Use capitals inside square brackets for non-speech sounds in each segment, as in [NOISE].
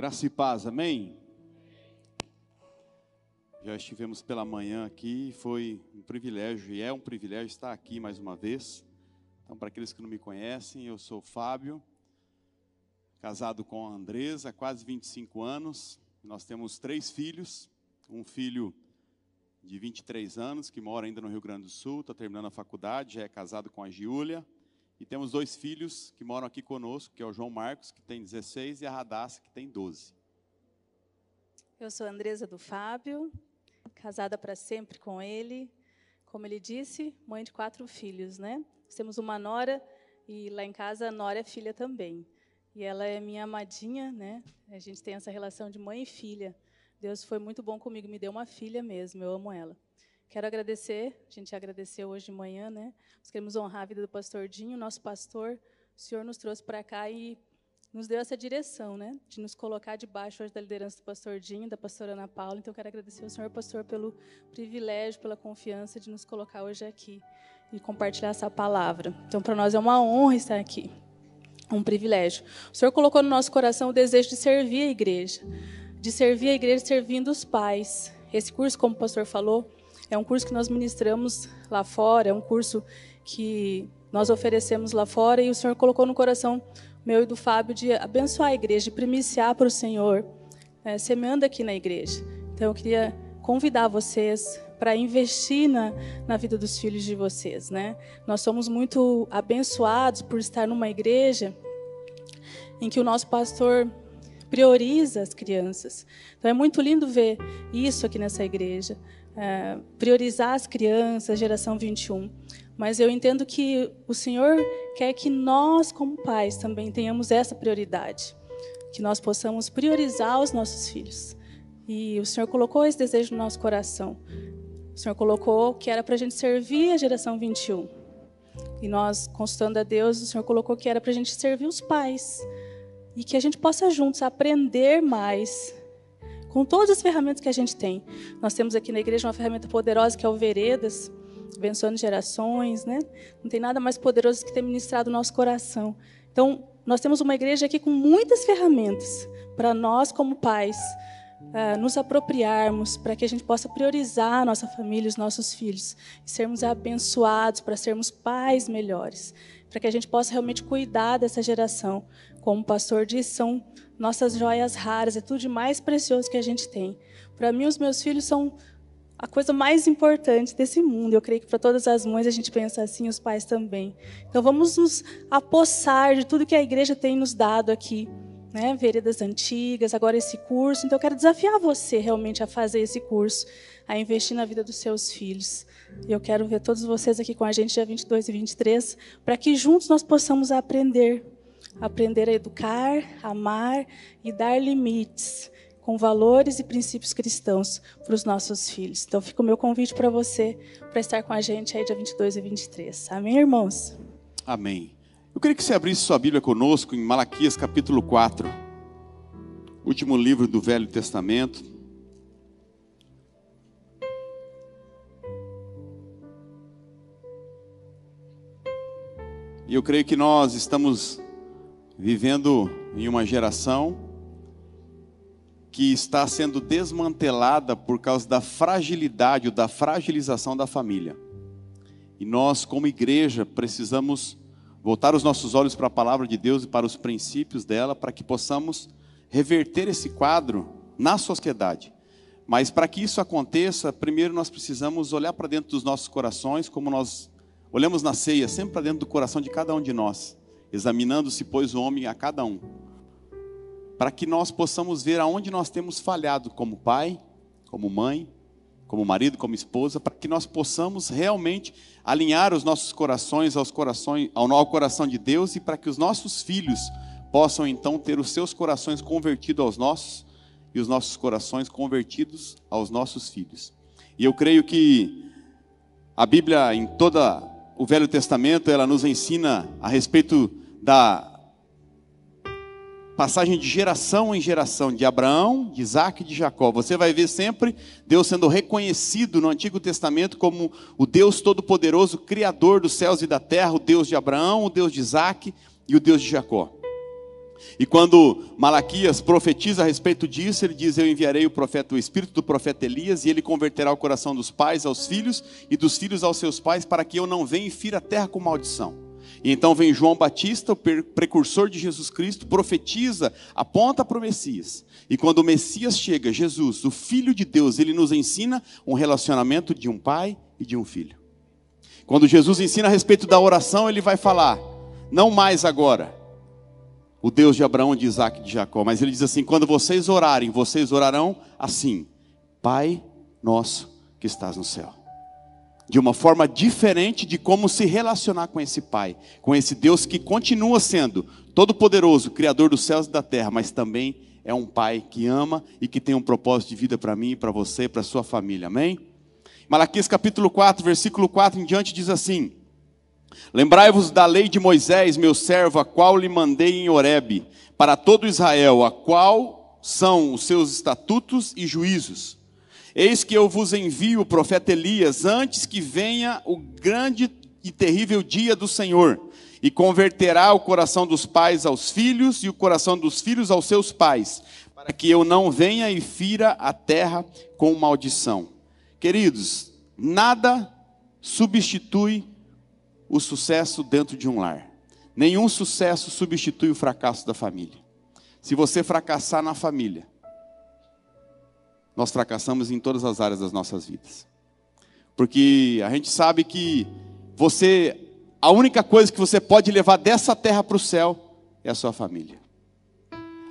Graça e paz, amém? Já estivemos pela manhã aqui, foi um privilégio e é um privilégio estar aqui mais uma vez. Então, para aqueles que não me conhecem, eu sou Fábio, casado com a Andresa quase 25 anos. Nós temos três filhos, um filho de 23 anos que mora ainda no Rio Grande do Sul, está terminando a faculdade, já é casado com a Giulia. E temos dois filhos que moram aqui conosco, que é o João Marcos, que tem 16, e a Radassa, que tem 12. Eu sou Andresa do Fábio, casada para sempre com ele. Como ele disse, mãe de quatro filhos, né? Temos uma nora e lá em casa a nora é filha também. E ela é minha amadinha, né? A gente tem essa relação de mãe e filha. Deus foi muito bom comigo, me deu uma filha mesmo, eu amo ela. Quero agradecer, a gente agradeceu hoje de manhã, né? Nós queremos honrar a vida do pastor Dinho, nosso pastor. O Senhor nos trouxe para cá e nos deu essa direção, né? De nos colocar debaixo hoje da liderança do pastor Dinho, da pastora Ana Paula. Então, quero agradecer ao Senhor, pastor, pelo privilégio, pela confiança de nos colocar hoje aqui e compartilhar essa palavra. Então, para nós é uma honra estar aqui. Um privilégio. O Senhor colocou no nosso coração o desejo de servir a igreja, de servir a igreja servindo os pais. Esse curso, como o pastor falou, é um curso que nós ministramos lá fora, é um curso que nós oferecemos lá fora e o Senhor colocou no coração meu e do Fábio de abençoar a igreja, de primiciar para o Senhor, é, semeando aqui na igreja. Então eu queria convidar vocês para investir na, na vida dos filhos de vocês, né? Nós somos muito abençoados por estar numa igreja em que o nosso pastor prioriza as crianças. Então é muito lindo ver isso aqui nessa igreja é, priorizar as crianças, geração 21. Mas eu entendo que o Senhor quer que nós, como pais, também tenhamos essa prioridade. Que nós possamos priorizar os nossos filhos. E o Senhor colocou esse desejo no nosso coração. O Senhor colocou que era para a gente servir a geração 21. E nós, consultando a Deus, o Senhor colocou que era para a gente servir os pais. E que a gente possa juntos aprender mais com todas as ferramentas que a gente tem. Nós temos aqui na igreja uma ferramenta poderosa que é o Veredas, abençoando gerações, né? Não tem nada mais poderoso que ter ministrado o nosso coração. Então, nós temos uma igreja aqui com muitas ferramentas para nós, como pais, uh, nos apropriarmos, para que a gente possa priorizar a nossa família, os nossos filhos, e sermos abençoados para sermos pais melhores, para que a gente possa realmente cuidar dessa geração. Como o pastor disse, são nossas joias raras, é tudo de mais precioso que a gente tem. Para mim, os meus filhos são a coisa mais importante desse mundo. Eu creio que para todas as mães a gente pensa assim, os pais também. Então vamos nos apossar de tudo que a igreja tem nos dado aqui, né? Veredas antigas, agora esse curso. Então eu quero desafiar você realmente a fazer esse curso, a investir na vida dos seus filhos. Eu quero ver todos vocês aqui com a gente dia 22 e 23, para que juntos nós possamos aprender aprender a educar, amar e dar limites com valores e princípios cristãos para os nossos filhos. Então fica o meu convite para você para estar com a gente aí dia 22 e 23. Amém, irmãos? Amém. Eu queria que você abrisse sua Bíblia conosco em Malaquias capítulo 4, último livro do Velho Testamento. E eu creio que nós estamos vivendo em uma geração que está sendo desmantelada por causa da fragilidade ou da fragilização da família. E nós, como igreja, precisamos voltar os nossos olhos para a palavra de Deus e para os princípios dela, para que possamos reverter esse quadro na sociedade. Mas para que isso aconteça, primeiro nós precisamos olhar para dentro dos nossos corações, como nós olhamos na ceia, sempre para dentro do coração de cada um de nós examinando-se, pois, o homem a cada um, para que nós possamos ver aonde nós temos falhado como pai, como mãe, como marido, como esposa, para que nós possamos realmente alinhar os nossos corações aos corações ao, ao coração de Deus e para que os nossos filhos possam então ter os seus corações convertidos aos nossos e os nossos corações convertidos aos nossos filhos. E eu creio que a Bíblia, em toda o Velho Testamento, ela nos ensina a respeito da passagem de geração em geração, de Abraão, de Isaac e de Jacó. Você vai ver sempre Deus sendo reconhecido no Antigo Testamento como o Deus Todo-Poderoso, Criador dos céus e da terra, o Deus de Abraão, o Deus de Isaac e o Deus de Jacó. E quando Malaquias profetiza a respeito disso, ele diz: Eu enviarei o profeta, o espírito do profeta Elias, e ele converterá o coração dos pais aos filhos e dos filhos aos seus pais, para que eu não venha e fira a terra com maldição. E então vem João Batista, o precursor de Jesus Cristo, profetiza, aponta para o Messias. E quando o Messias chega, Jesus, o Filho de Deus, ele nos ensina um relacionamento de um pai e de um filho. Quando Jesus ensina a respeito da oração, ele vai falar, não mais agora, o Deus de Abraão, de Isaac e de Jacó, mas ele diz assim: quando vocês orarem, vocês orarão assim: Pai nosso que estás no céu de uma forma diferente de como se relacionar com esse Pai, com esse Deus que continua sendo todo-poderoso, Criador dos céus e da terra, mas também é um Pai que ama e que tem um propósito de vida para mim, para você, para sua família. Amém? Malaquias capítulo 4, versículo 4 em diante diz assim: Lembrai-vos da lei de Moisés, meu servo, a qual lhe mandei em Horebe, para todo Israel, a qual são os seus estatutos e juízos Eis que eu vos envio o profeta Elias antes que venha o grande e terrível dia do Senhor, e converterá o coração dos pais aos filhos e o coração dos filhos aos seus pais, para que eu não venha e fira a terra com maldição. Queridos, nada substitui o sucesso dentro de um lar. Nenhum sucesso substitui o fracasso da família. Se você fracassar na família, nós fracassamos em todas as áreas das nossas vidas. Porque a gente sabe que você, a única coisa que você pode levar dessa terra para o céu é a sua família.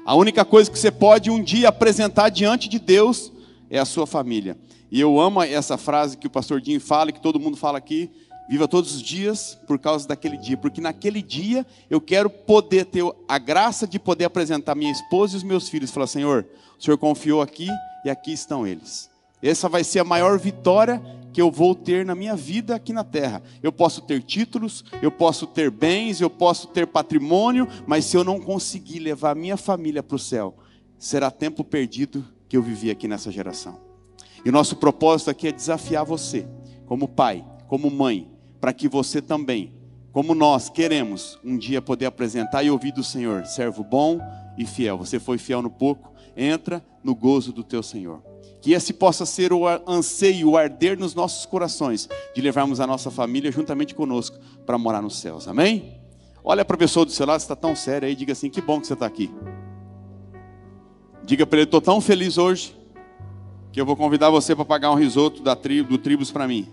A única coisa que você pode um dia apresentar diante de Deus é a sua família. E eu amo essa frase que o pastor Dinho fala, que todo mundo fala aqui, viva todos os dias por causa daquele dia, porque naquele dia eu quero poder ter a graça de poder apresentar minha esposa e os meus filhos, falar: Senhor, o Senhor confiou aqui e aqui estão eles. Essa vai ser a maior vitória que eu vou ter na minha vida aqui na terra. Eu posso ter títulos, eu posso ter bens, eu posso ter patrimônio, mas se eu não conseguir levar minha família para o céu, será tempo perdido que eu vivi aqui nessa geração. E o nosso propósito aqui é desafiar você, como pai, como mãe, para que você também, como nós queremos, um dia poder apresentar e ouvir do Senhor, servo bom e fiel. Você foi fiel no pouco, entra no gozo do teu Senhor. Que esse possa ser o anseio, o arder nos nossos corações, de levarmos a nossa família juntamente conosco para morar nos céus. Amém? Olha para a pessoa do seu lado, está tão sério aí, diga assim: que bom que você está aqui. Diga para ele: estou tão feliz hoje, que eu vou convidar você para pagar um risoto da tribo, do Tribos para mim.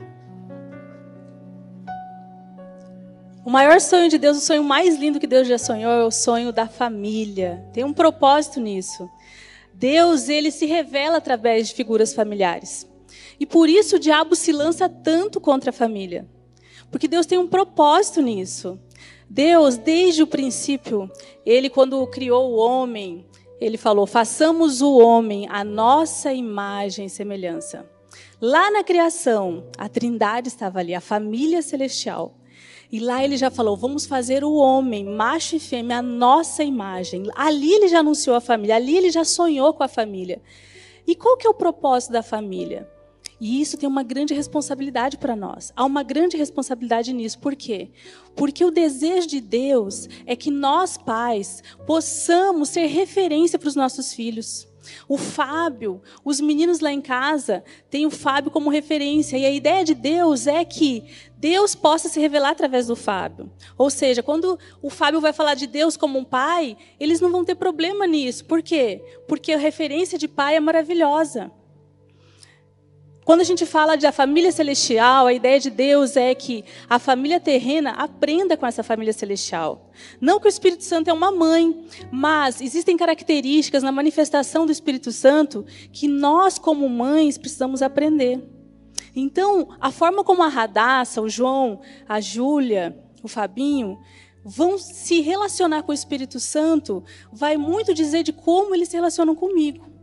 O maior sonho de Deus, o sonho mais lindo que Deus já sonhou, é o sonho da família. Tem um propósito nisso. Deus, ele se revela através de figuras familiares. E por isso o diabo se lança tanto contra a família. Porque Deus tem um propósito nisso. Deus, desde o princípio, ele quando criou o homem, ele falou: "Façamos o homem a nossa imagem e semelhança". Lá na criação, a Trindade estava ali, a família celestial. E lá ele já falou: vamos fazer o homem, macho e fêmea, a nossa imagem. Ali ele já anunciou a família, ali ele já sonhou com a família. E qual que é o propósito da família? E isso tem uma grande responsabilidade para nós. Há uma grande responsabilidade nisso. Por quê? Porque o desejo de Deus é que nós, pais, possamos ser referência para os nossos filhos. O Fábio, os meninos lá em casa têm o Fábio como referência. E a ideia de Deus é que Deus possa se revelar através do Fábio. Ou seja, quando o Fábio vai falar de Deus como um pai, eles não vão ter problema nisso. Por quê? Porque a referência de pai é maravilhosa. Quando a gente fala da família celestial, a ideia de Deus é que a família terrena aprenda com essa família celestial. Não que o Espírito Santo é uma mãe, mas existem características na manifestação do Espírito Santo que nós, como mães, precisamos aprender. Então, a forma como a Radassa, o João, a Júlia, o Fabinho, vão se relacionar com o Espírito Santo, vai muito dizer de como eles se relacionam comigo.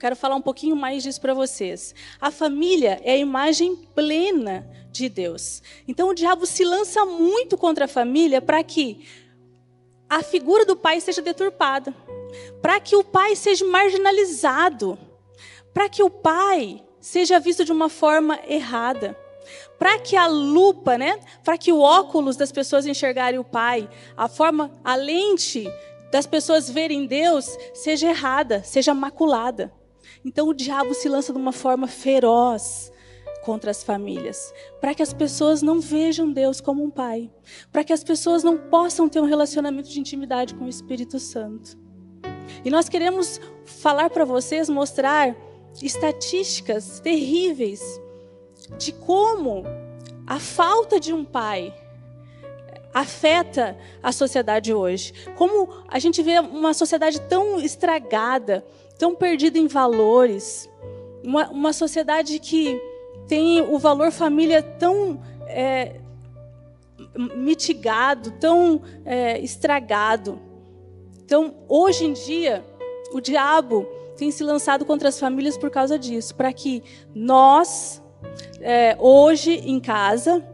Quero falar um pouquinho mais disso para vocês. A família é a imagem plena de Deus. Então o diabo se lança muito contra a família para que a figura do pai seja deturpada, para que o pai seja marginalizado, para que o pai seja visto de uma forma errada para que a lupa, né, para que o óculos das pessoas enxergarem o Pai, a forma, a lente das pessoas verem Deus seja errada, seja maculada. Então o diabo se lança de uma forma feroz contra as famílias, para que as pessoas não vejam Deus como um pai, para que as pessoas não possam ter um relacionamento de intimidade com o Espírito Santo. E nós queremos falar para vocês, mostrar estatísticas terríveis de como a falta de um pai afeta a sociedade hoje. Como a gente vê uma sociedade tão estragada, tão perdida em valores, uma, uma sociedade que tem o valor família tão é, mitigado, tão é, estragado. Então, hoje em dia, o diabo tem se lançado contra as famílias por causa disso, para que nós é, hoje em casa,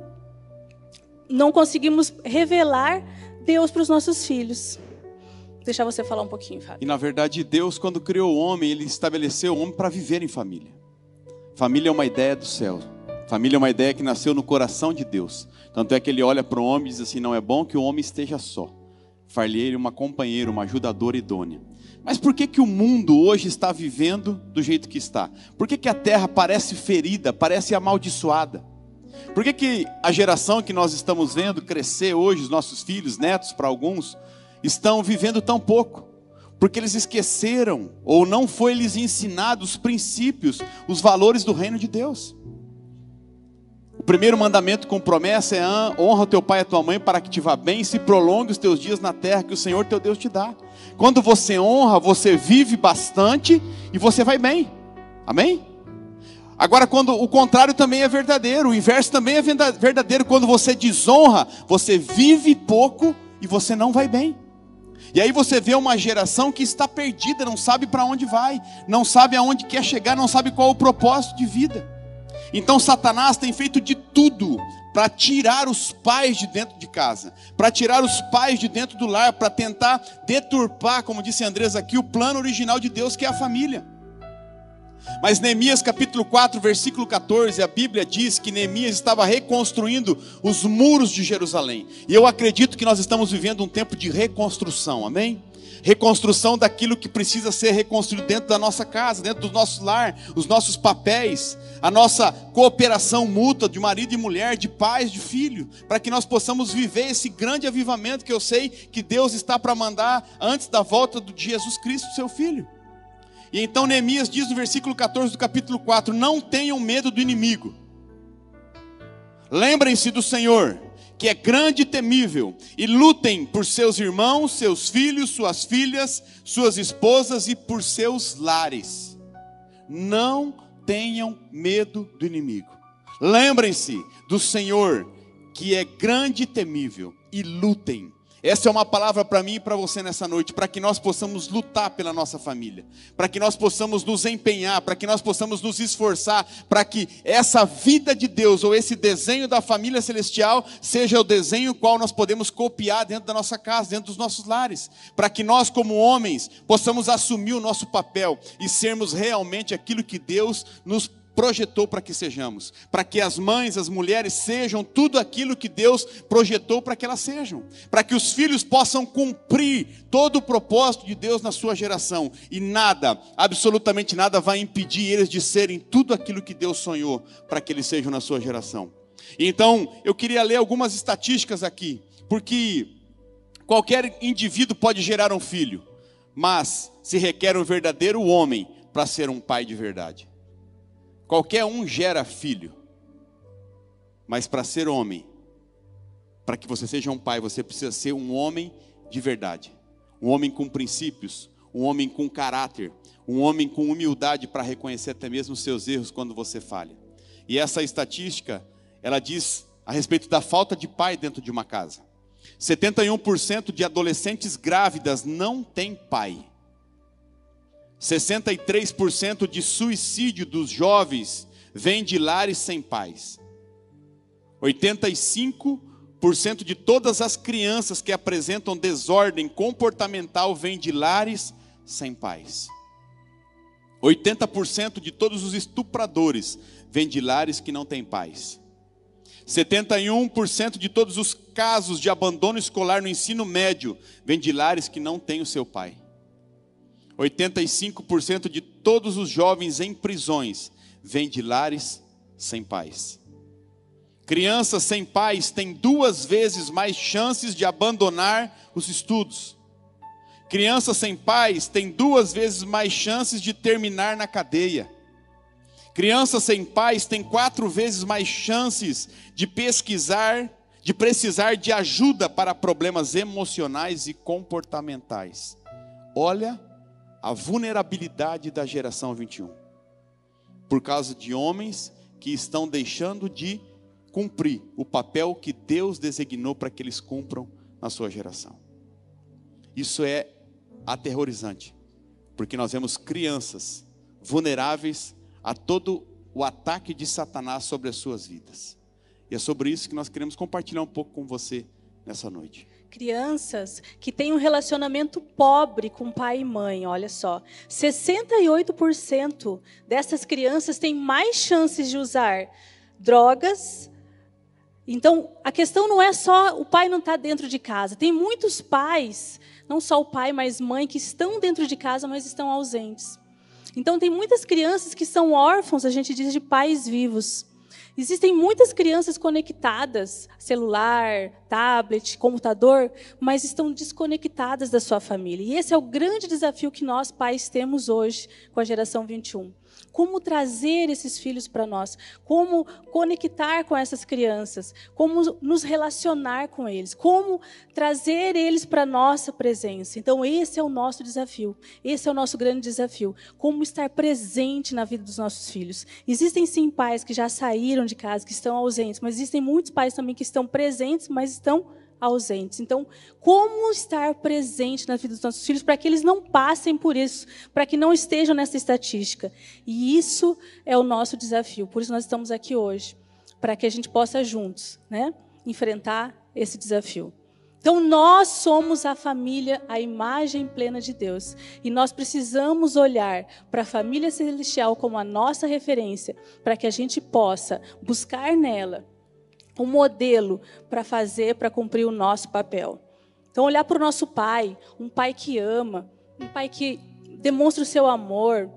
não conseguimos revelar Deus para os nossos filhos. Deixar você falar um pouquinho, Fábio. E na verdade, Deus, quando criou o homem, ele estabeleceu o homem para viver em família. Família é uma ideia do céu. Família é uma ideia que nasceu no coração de Deus. Tanto é que ele olha para o homem e diz assim: não é bom que o homem esteja só. Far-lhe ele uma companheira, uma ajudadora idônea. Mas por que, que o mundo hoje está vivendo do jeito que está? Por que, que a terra parece ferida, parece amaldiçoada? Por que, que a geração que nós estamos vendo crescer hoje, os nossos filhos, netos para alguns, estão vivendo tão pouco? Porque eles esqueceram, ou não foi lhes ensinado os princípios, os valores do reino de Deus. O primeiro mandamento com promessa é honra teu pai e a tua mãe para que te vá bem e se prolongue os teus dias na terra que o Senhor teu Deus te dá. Quando você honra, você vive bastante e você vai bem. Amém? Agora, quando o contrário também é verdadeiro, o inverso também é verdadeiro. Quando você desonra, você vive pouco e você não vai bem. E aí você vê uma geração que está perdida, não sabe para onde vai, não sabe aonde quer chegar, não sabe qual é o propósito de vida. Então Satanás tem feito de tudo para tirar os pais de dentro de casa, para tirar os pais de dentro do lar, para tentar deturpar, como disse Andrés aqui, o plano original de Deus, que é a família. Mas Neemias capítulo 4, versículo 14, a Bíblia diz que Neemias estava reconstruindo os muros de Jerusalém. E eu acredito que nós estamos vivendo um tempo de reconstrução, amém? reconstrução daquilo que precisa ser reconstruído dentro da nossa casa, dentro do nosso lar, os nossos papéis, a nossa cooperação mútua de marido e mulher, de pais, de filho, para que nós possamos viver esse grande avivamento que eu sei que Deus está para mandar antes da volta de Jesus Cristo, seu filho. E então Neemias diz no versículo 14 do capítulo 4: Não tenham medo do inimigo, lembrem-se do Senhor que é grande e temível, e lutem por seus irmãos, seus filhos, suas filhas, suas esposas e por seus lares. Não tenham medo do inimigo. Lembrem-se do Senhor, que é grande e temível, e lutem essa é uma palavra para mim e para você nessa noite, para que nós possamos lutar pela nossa família, para que nós possamos nos empenhar, para que nós possamos nos esforçar, para que essa vida de Deus ou esse desenho da família celestial seja o desenho qual nós podemos copiar dentro da nossa casa, dentro dos nossos lares, para que nós, como homens, possamos assumir o nosso papel e sermos realmente aquilo que Deus nos projetou para que sejamos, para que as mães, as mulheres sejam tudo aquilo que Deus projetou para que elas sejam, para que os filhos possam cumprir todo o propósito de Deus na sua geração e nada, absolutamente nada vai impedir eles de serem tudo aquilo que Deus sonhou para que eles sejam na sua geração. Então, eu queria ler algumas estatísticas aqui, porque qualquer indivíduo pode gerar um filho, mas se requer um verdadeiro homem para ser um pai de verdade. Qualquer um gera filho. Mas para ser homem, para que você seja um pai, você precisa ser um homem de verdade. Um homem com princípios, um homem com caráter, um homem com humildade para reconhecer até mesmo os seus erros quando você falha. E essa estatística, ela diz a respeito da falta de pai dentro de uma casa. 71% de adolescentes grávidas não têm pai. 63% de suicídio dos jovens vem de lares sem pais. 85% de todas as crianças que apresentam desordem comportamental vêm de lares sem pais. 80% de todos os estupradores vêm de lares que não têm pais. 71% de todos os casos de abandono escolar no ensino médio vêm de lares que não têm o seu pai. 85% de todos os jovens em prisões vêm de lares sem pais. Crianças sem pais têm duas vezes mais chances de abandonar os estudos. Crianças sem pais têm duas vezes mais chances de terminar na cadeia. Crianças sem pais têm quatro vezes mais chances de pesquisar, de precisar de ajuda para problemas emocionais e comportamentais. Olha a vulnerabilidade da geração 21. Por causa de homens que estão deixando de cumprir o papel que Deus designou para que eles cumpram na sua geração. Isso é aterrorizante, porque nós vemos crianças vulneráveis a todo o ataque de Satanás sobre as suas vidas. E é sobre isso que nós queremos compartilhar um pouco com você nessa noite. Crianças que têm um relacionamento pobre com pai e mãe, olha só. 68% dessas crianças têm mais chances de usar drogas. Então, a questão não é só o pai não estar tá dentro de casa. Tem muitos pais não só o pai, mas mãe, que estão dentro de casa, mas estão ausentes. Então, tem muitas crianças que são órfãos, a gente diz, de pais vivos. Existem muitas crianças conectadas, celular, tablet, computador, mas estão desconectadas da sua família. E esse é o grande desafio que nós pais temos hoje com a geração 21 como trazer esses filhos para nós, como conectar com essas crianças, como nos relacionar com eles, como trazer eles para nossa presença. Então, esse é o nosso desafio, esse é o nosso grande desafio, como estar presente na vida dos nossos filhos. Existem sim pais que já saíram de casa, que estão ausentes, mas existem muitos pais também que estão presentes, mas estão ausentes. Então, como estar presente na vida dos nossos filhos para que eles não passem por isso, para que não estejam nessa estatística? E isso é o nosso desafio. Por isso nós estamos aqui hoje, para que a gente possa juntos, né, enfrentar esse desafio. Então, nós somos a família, a imagem plena de Deus. E nós precisamos olhar para a família celestial como a nossa referência, para que a gente possa buscar nela um modelo para fazer, para cumprir o nosso papel. Então, olhar para o nosso pai, um pai que ama, um pai que demonstra o seu amor,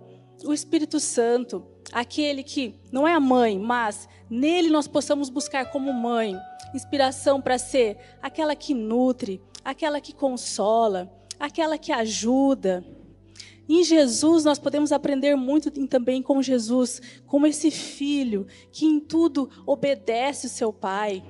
o Espírito Santo, aquele que não é a mãe, mas nele nós possamos buscar como mãe inspiração para ser aquela que nutre, aquela que consola, aquela que ajuda. Em Jesus nós podemos aprender muito também com Jesus, como esse filho que em tudo obedece o seu pai.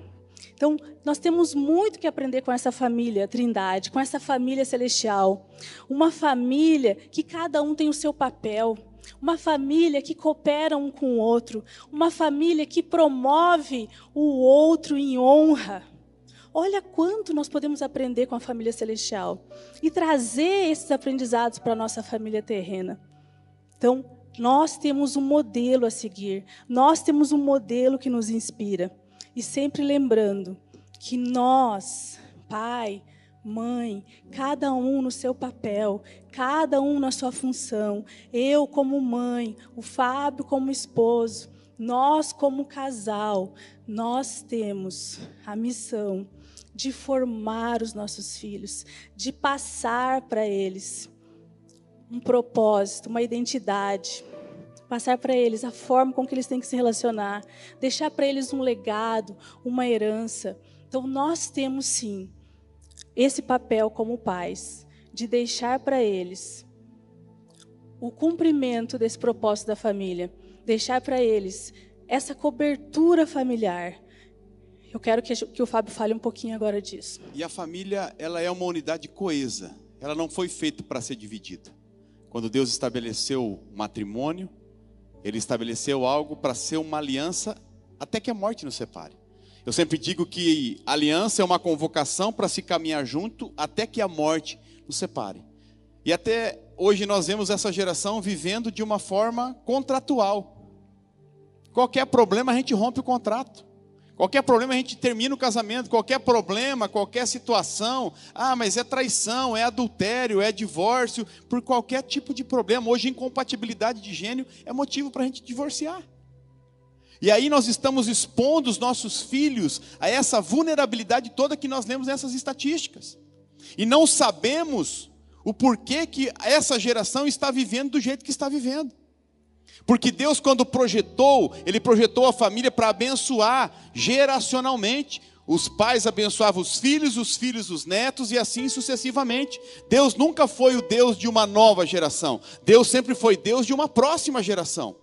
Então, nós temos muito que aprender com essa família Trindade, com essa família celestial. Uma família que cada um tem o seu papel. Uma família que coopera um com o outro. Uma família que promove o outro em honra. Olha quanto nós podemos aprender com a família celestial e trazer esses aprendizados para a nossa família terrena. Então, nós temos um modelo a seguir, nós temos um modelo que nos inspira. E sempre lembrando que nós, pai, mãe, cada um no seu papel, cada um na sua função, eu como mãe, o Fábio como esposo, nós como casal, nós temos a missão de formar os nossos filhos, de passar para eles um propósito, uma identidade, passar para eles a forma com que eles têm que se relacionar, deixar para eles um legado, uma herança. Então nós temos sim esse papel como pais de deixar para eles o cumprimento desse propósito da família, deixar para eles essa cobertura familiar, eu quero que, que o Fábio fale um pouquinho agora disso. E a família, ela é uma unidade coesa. Ela não foi feita para ser dividida. Quando Deus estabeleceu o matrimônio, Ele estabeleceu algo para ser uma aliança até que a morte nos separe. Eu sempre digo que aliança é uma convocação para se caminhar junto até que a morte nos separe. E até hoje nós vemos essa geração vivendo de uma forma contratual. Qualquer problema a gente rompe o contrato. Qualquer problema a gente termina o casamento, qualquer problema, qualquer situação, ah, mas é traição, é adultério, é divórcio, por qualquer tipo de problema. Hoje, incompatibilidade de gênio é motivo para a gente divorciar. E aí nós estamos expondo os nossos filhos a essa vulnerabilidade toda que nós lemos nessas estatísticas. E não sabemos o porquê que essa geração está vivendo do jeito que está vivendo. Porque Deus, quando projetou, Ele projetou a família para abençoar geracionalmente. Os pais abençoavam os filhos, os filhos os netos e assim sucessivamente. Deus nunca foi o Deus de uma nova geração. Deus sempre foi Deus de uma próxima geração.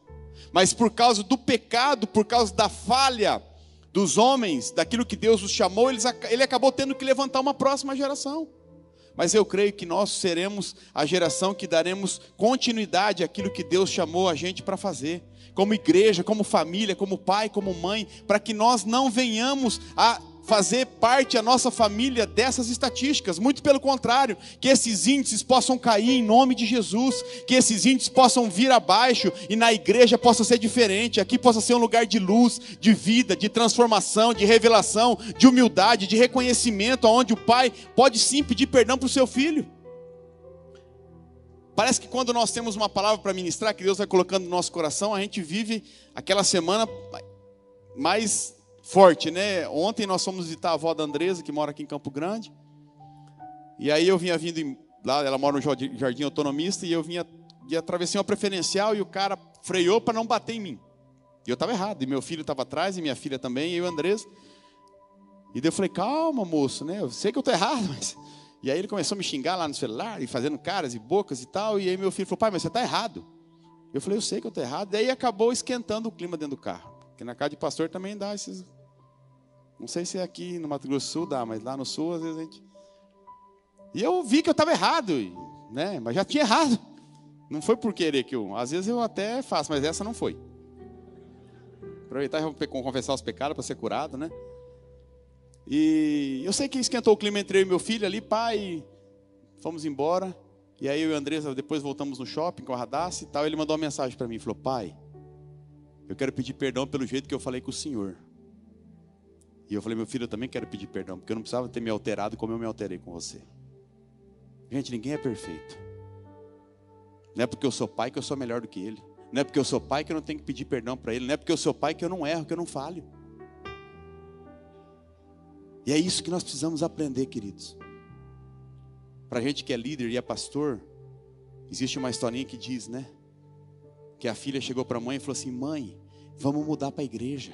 Mas por causa do pecado, por causa da falha dos homens, daquilo que Deus os chamou, ele acabou tendo que levantar uma próxima geração mas eu creio que nós seremos a geração que daremos continuidade àquilo que Deus chamou a gente para fazer, como igreja, como família, como pai, como mãe, para que nós não venhamos a fazer parte a nossa família dessas estatísticas, muito pelo contrário, que esses índices possam cair em nome de Jesus, que esses índices possam vir abaixo e na igreja possa ser diferente, aqui possa ser um lugar de luz, de vida, de transformação, de revelação, de humildade, de reconhecimento, onde o pai pode sim pedir perdão para o seu filho. Parece que quando nós temos uma palavra para ministrar, que Deus vai colocando no nosso coração, a gente vive aquela semana mais forte, né? Ontem nós fomos visitar a avó da Andresa, que mora aqui em Campo Grande. E aí eu vinha vindo lá, ela mora no Jardim Autonomista, e eu vinha e atravessei uma preferencial e o cara freou para não bater em mim. E eu estava errado, e meu filho estava atrás, e minha filha também, e a Andresa. E daí eu falei, calma, moço, né? Eu sei que eu estou errado, [LAUGHS] mas. E aí ele começou a me xingar lá no celular, e fazendo caras e bocas e tal. E aí meu filho falou, pai, mas você está errado. Eu falei, eu sei que eu estou errado. E aí acabou esquentando o clima dentro do carro. Porque na casa de pastor também dá esses não sei se é aqui no Mato Grosso do Sul dá, mas lá no Sul às vezes a gente. E eu vi que eu estava errado, né? Mas já tinha errado. Não foi por querer que eu. Às vezes eu até faço, mas essa não foi. Aproveitar e confessar os pecados para ser curado, né? E eu sei que esquentou o clima entre eu e meu filho ali, pai. Fomos embora. E aí eu e a Andressa depois voltamos no shopping com a Radassa e tal. Ele mandou uma mensagem para mim, falou: "Pai, eu quero pedir perdão pelo jeito que eu falei com o senhor. E eu falei, meu filho, eu também quero pedir perdão, porque eu não precisava ter me alterado como eu me alterei com você. Gente, ninguém é perfeito. Não é porque eu sou pai que eu sou melhor do que ele. Não é porque eu sou pai que eu não tenho que pedir perdão para ele. Não é porque eu sou pai que eu não erro, que eu não falho. E é isso que nós precisamos aprender, queridos. Para a gente que é líder e é pastor, existe uma historinha que diz, né? Que a filha chegou para a mãe e falou assim: Mãe, vamos mudar para a igreja.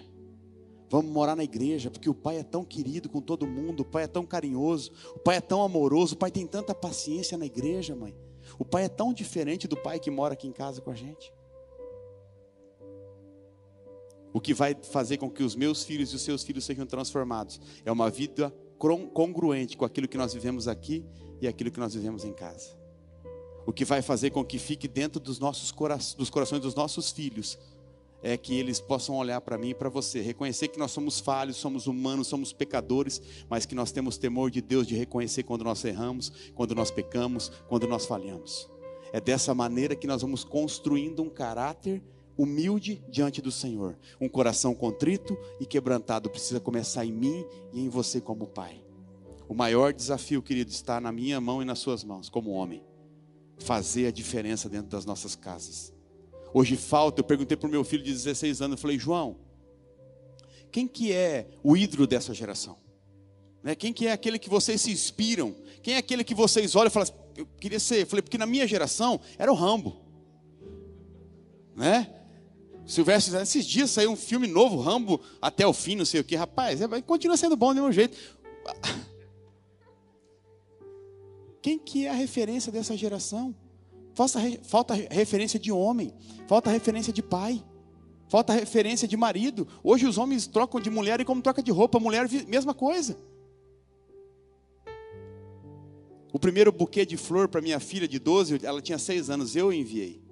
Vamos morar na igreja, porque o pai é tão querido com todo mundo, o pai é tão carinhoso, o pai é tão amoroso, o pai tem tanta paciência na igreja, mãe. O pai é tão diferente do pai que mora aqui em casa com a gente. O que vai fazer com que os meus filhos e os seus filhos sejam transformados é uma vida congruente com aquilo que nós vivemos aqui e aquilo que nós vivemos em casa. O que vai fazer com que fique dentro dos nossos dos corações dos nossos filhos é que eles possam olhar para mim e para você, reconhecer que nós somos falhos, somos humanos, somos pecadores, mas que nós temos temor de Deus de reconhecer quando nós erramos, quando nós pecamos, quando nós falhamos. É dessa maneira que nós vamos construindo um caráter humilde diante do Senhor. Um coração contrito e quebrantado precisa começar em mim e em você como pai. O maior desafio, querido, está na minha mão e nas suas mãos, como homem. Fazer a diferença dentro das nossas casas hoje falta. Eu perguntei para o meu filho de 16 anos, eu falei, João, quem que é o ídolo dessa geração? Né? Quem que é aquele que vocês se inspiram? Quem é aquele que vocês olham e falam, eu queria ser, eu falei, porque na minha geração era o Rambo. Né? Silvestre, esses dias saiu um filme novo, Rambo até o fim, não sei o que, rapaz, é, continua sendo bom do mesmo jeito. Quem que é a referência dessa geração? Falta, falta referência de homem, falta referência de pai, falta referência de marido. Hoje os homens trocam de mulher e como troca de roupa, mulher, mesma coisa. O primeiro buquê de flor para minha filha de 12, ela tinha 6 anos, eu enviei.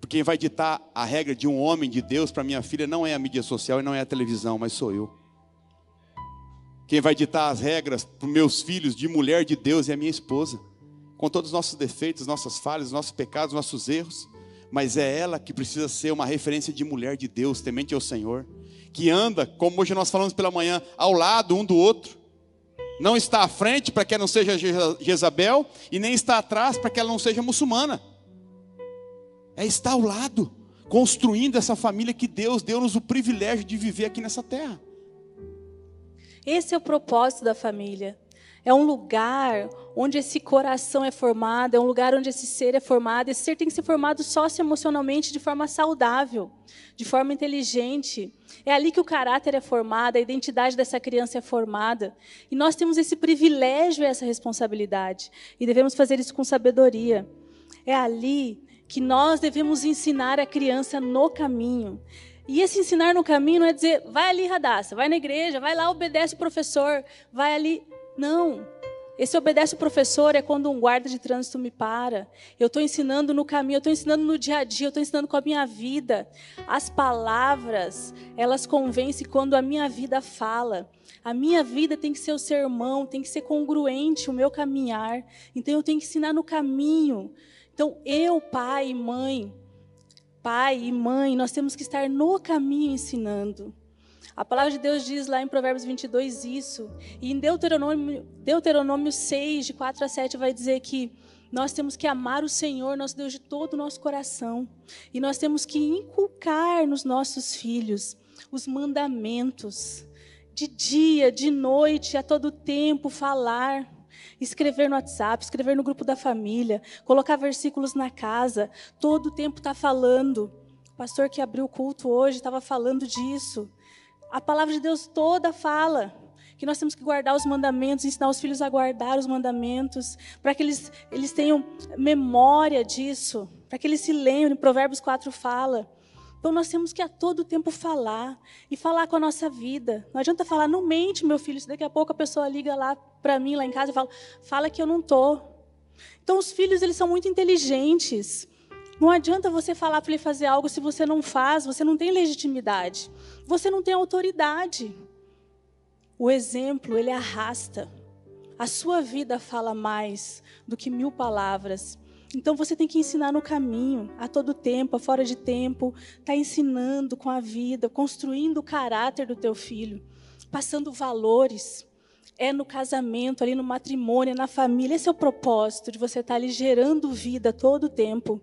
Porque quem vai ditar a regra de um homem de Deus para minha filha não é a mídia social e não é a televisão, mas sou eu. Quem vai ditar as regras para meus filhos de mulher de Deus é a minha esposa. Com todos os nossos defeitos, nossas falhas, nossos pecados, nossos erros. Mas é ela que precisa ser uma referência de mulher de Deus, temente ao Senhor. Que anda, como hoje nós falamos pela manhã, ao lado um do outro. Não está à frente para que ela não seja Jezabel, e nem está atrás para que ela não seja muçulmana. É estar ao lado, construindo essa família que Deus deu-nos o privilégio de viver aqui nessa terra. Esse é o propósito da família. É um lugar onde esse coração é formado, é um lugar onde esse ser é formado. Esse ser tem que ser formado socioemocionalmente de forma saudável, de forma inteligente. É ali que o caráter é formado, a identidade dessa criança é formada. E nós temos esse privilégio e essa responsabilidade. E devemos fazer isso com sabedoria. É ali que nós devemos ensinar a criança no caminho. E esse ensinar no caminho não é dizer, vai ali, Radassa, vai na igreja, vai lá, obedece o professor, vai ali. Não. Esse obedece o professor é quando um guarda de trânsito me para. Eu estou ensinando no caminho, eu estou ensinando no dia a dia, eu estou ensinando com a minha vida. As palavras, elas convencem quando a minha vida fala. A minha vida tem que ser o sermão, tem que ser congruente o meu caminhar. Então eu tenho que ensinar no caminho. Então eu, pai e mãe, pai e mãe, nós temos que estar no caminho ensinando. A palavra de Deus diz lá em Provérbios 22 isso. E em Deuteronômio, Deuteronômio 6, de 4 a 7, vai dizer que nós temos que amar o Senhor, nosso Deus, de todo o nosso coração. E nós temos que inculcar nos nossos filhos os mandamentos. De dia, de noite, a todo tempo, falar escrever no WhatsApp, escrever no grupo da família, colocar versículos na casa, todo o tempo está falando. O pastor que abriu o culto hoje estava falando disso. A palavra de Deus toda fala que nós temos que guardar os mandamentos, ensinar os filhos a guardar os mandamentos, para que eles, eles tenham memória disso, para que eles se lembrem. Provérbios 4 fala. Então nós temos que a todo tempo falar e falar com a nossa vida. Não adianta falar, não mente, meu filho. Se daqui a pouco a pessoa liga lá para mim lá em casa e fala, fala que eu não tô. Então os filhos eles são muito inteligentes. Não adianta você falar para ele fazer algo se você não faz, você não tem legitimidade, você não tem autoridade. O exemplo ele arrasta. A sua vida fala mais do que mil palavras. Então você tem que ensinar no caminho, a todo tempo, a fora de tempo, tá ensinando com a vida, construindo o caráter do teu filho, passando valores. É no casamento, ali no matrimônio, na família. Esse é o propósito de você estar ali gerando vida todo o tempo.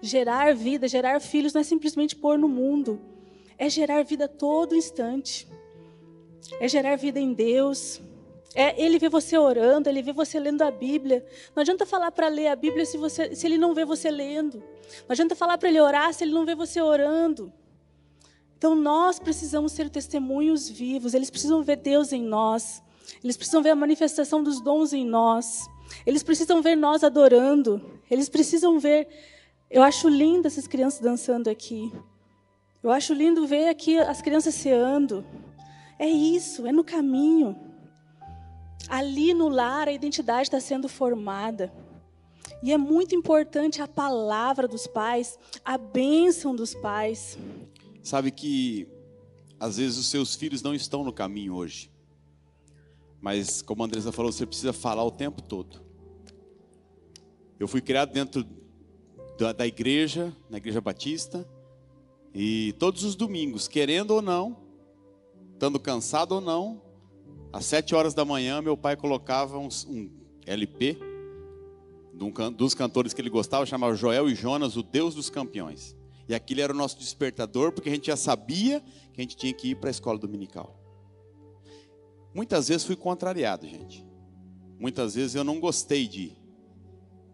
Gerar vida, gerar filhos não é simplesmente pôr no mundo. É gerar vida todo instante. É gerar vida em Deus, é, ele vê você orando, ele vê você lendo a Bíblia. Não adianta falar para ler a Bíblia se, você, se ele não vê você lendo. Não adianta falar para ele orar se ele não vê você orando. Então nós precisamos ser testemunhos vivos, eles precisam ver Deus em nós. Eles precisam ver a manifestação dos dons em nós. Eles precisam ver nós adorando. Eles precisam ver. Eu acho lindo essas crianças dançando aqui. Eu acho lindo ver aqui as crianças ceando. É isso, é no caminho. Ali no lar a identidade está sendo formada. E é muito importante a palavra dos pais, a bênção dos pais. Sabe que às vezes os seus filhos não estão no caminho hoje. Mas como a Andressa falou, você precisa falar o tempo todo. Eu fui criado dentro da, da igreja, na igreja batista, e todos os domingos, querendo ou não, estando cansado ou não, às sete horas da manhã, meu pai colocava um, um LP um, dos cantores que ele gostava, chamava Joel e Jonas, o Deus dos Campeões. E aquilo era o nosso despertador, porque a gente já sabia que a gente tinha que ir para a escola dominical. Muitas vezes fui contrariado, gente. Muitas vezes eu não gostei de ir.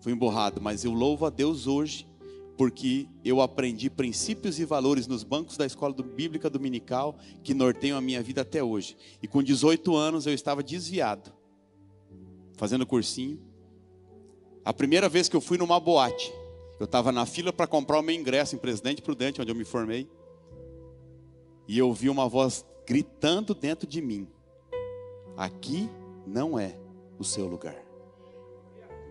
Fui emburrado, mas eu louvo a Deus hoje porque eu aprendi princípios e valores nos bancos da escola bíblica dominical que norteiam a minha vida até hoje. E com 18 anos eu estava desviado, fazendo cursinho. A primeira vez que eu fui numa boate, eu estava na fila para comprar o meu ingresso em Presidente Prudente, onde eu me formei. E eu ouvi uma voz gritando dentro de mim: Aqui não é o seu lugar.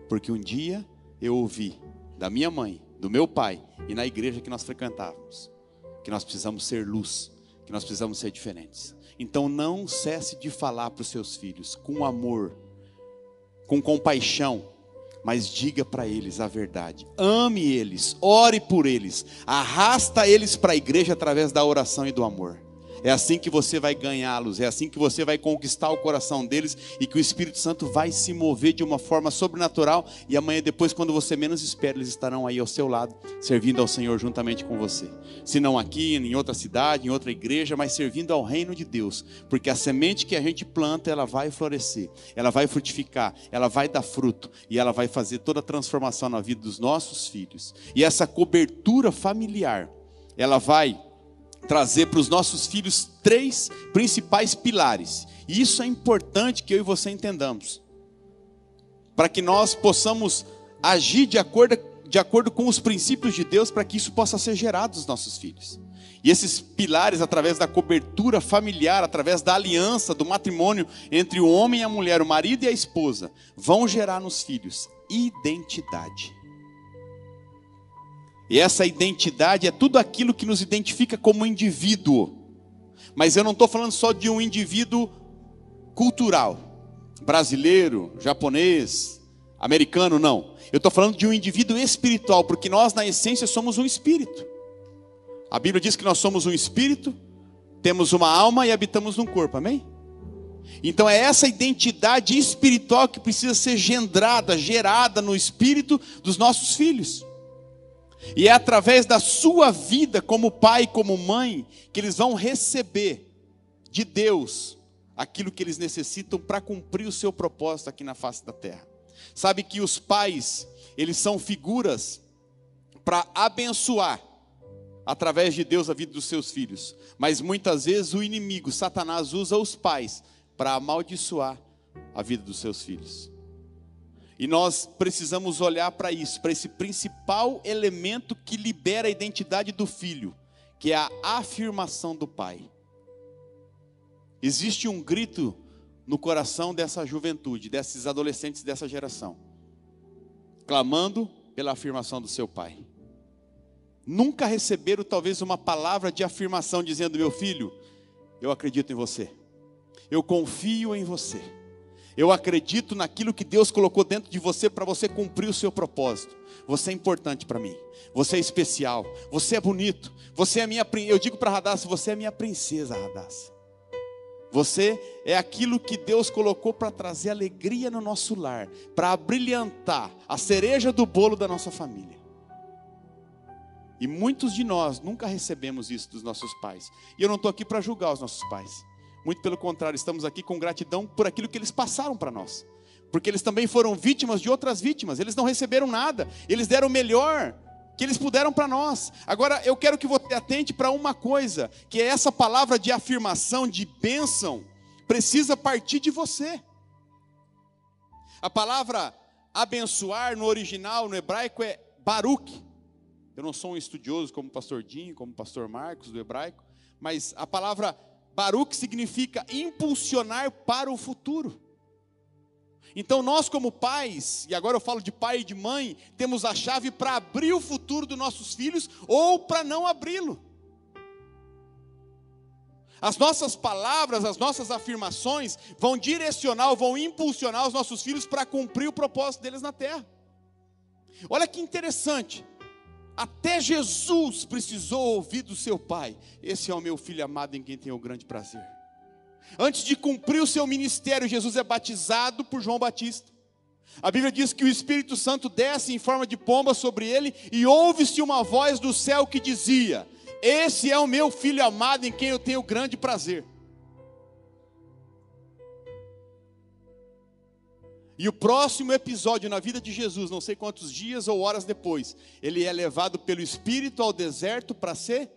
Porque um dia eu ouvi da minha mãe do meu pai e na igreja que nós frequentávamos, que nós precisamos ser luz, que nós precisamos ser diferentes. Então não cesse de falar para os seus filhos com amor, com compaixão, mas diga para eles a verdade. Ame eles, ore por eles, arrasta eles para a igreja através da oração e do amor. É assim que você vai ganhá-los, é assim que você vai conquistar o coração deles e que o Espírito Santo vai se mover de uma forma sobrenatural. E amanhã, depois, quando você menos espera, eles estarão aí ao seu lado, servindo ao Senhor juntamente com você. Se não aqui, em outra cidade, em outra igreja, mas servindo ao reino de Deus, porque a semente que a gente planta, ela vai florescer, ela vai frutificar, ela vai dar fruto e ela vai fazer toda a transformação na vida dos nossos filhos. E essa cobertura familiar, ela vai trazer para os nossos filhos três principais pilares. E isso é importante que eu e você entendamos. Para que nós possamos agir de acordo, de acordo com os princípios de Deus, para que isso possa ser gerado nos nossos filhos. E esses pilares, através da cobertura familiar, através da aliança, do matrimônio entre o homem e a mulher, o marido e a esposa, vão gerar nos filhos identidade. E essa identidade é tudo aquilo que nos identifica como indivíduo. Mas eu não estou falando só de um indivíduo cultural, brasileiro, japonês, americano, não. Eu estou falando de um indivíduo espiritual, porque nós, na essência, somos um espírito. A Bíblia diz que nós somos um espírito, temos uma alma e habitamos num corpo, amém? Então é essa identidade espiritual que precisa ser gendrada, gerada no espírito dos nossos filhos. E é através da sua vida como pai como mãe que eles vão receber de Deus aquilo que eles necessitam para cumprir o seu propósito aqui na face da terra. Sabe que os pais, eles são figuras para abençoar através de Deus a vida dos seus filhos. Mas muitas vezes o inimigo, Satanás, usa os pais para amaldiçoar a vida dos seus filhos. E nós precisamos olhar para isso, para esse principal elemento que libera a identidade do filho, que é a afirmação do pai. Existe um grito no coração dessa juventude, desses adolescentes dessa geração, clamando pela afirmação do seu pai. Nunca receberam talvez uma palavra de afirmação dizendo: Meu filho, eu acredito em você, eu confio em você. Eu acredito naquilo que Deus colocou dentro de você para você cumprir o seu propósito. Você é importante para mim. Você é especial. Você é bonito. Você é minha. Eu digo para Radassa, você é minha princesa, Radassa. Você é aquilo que Deus colocou para trazer alegria no nosso lar, para brilhantar a cereja do bolo da nossa família. E muitos de nós nunca recebemos isso dos nossos pais. E eu não estou aqui para julgar os nossos pais. Muito pelo contrário, estamos aqui com gratidão por aquilo que eles passaram para nós. Porque eles também foram vítimas de outras vítimas. Eles não receberam nada. Eles deram o melhor que eles puderam para nós. Agora eu quero que você atente para uma coisa, que é essa palavra de afirmação, de bênção, precisa partir de você. A palavra abençoar no original, no hebraico, é Baruch. Eu não sou um estudioso como o pastor Dinho, como o pastor Marcos do hebraico, mas a palavra Baruch significa impulsionar para o futuro. Então nós como pais, e agora eu falo de pai e de mãe, temos a chave para abrir o futuro dos nossos filhos ou para não abri-lo. As nossas palavras, as nossas afirmações vão direcionar, vão impulsionar os nossos filhos para cumprir o propósito deles na terra. Olha que interessante. Até Jesus precisou ouvir do seu pai: Esse é o meu filho amado em quem tenho grande prazer. Antes de cumprir o seu ministério, Jesus é batizado por João Batista. A Bíblia diz que o Espírito Santo desce em forma de pomba sobre ele e ouve-se uma voz do céu que dizia: Esse é o meu filho amado em quem eu tenho grande prazer. E o próximo episódio na vida de Jesus, não sei quantos dias ou horas depois, ele é levado pelo Espírito ao deserto para ser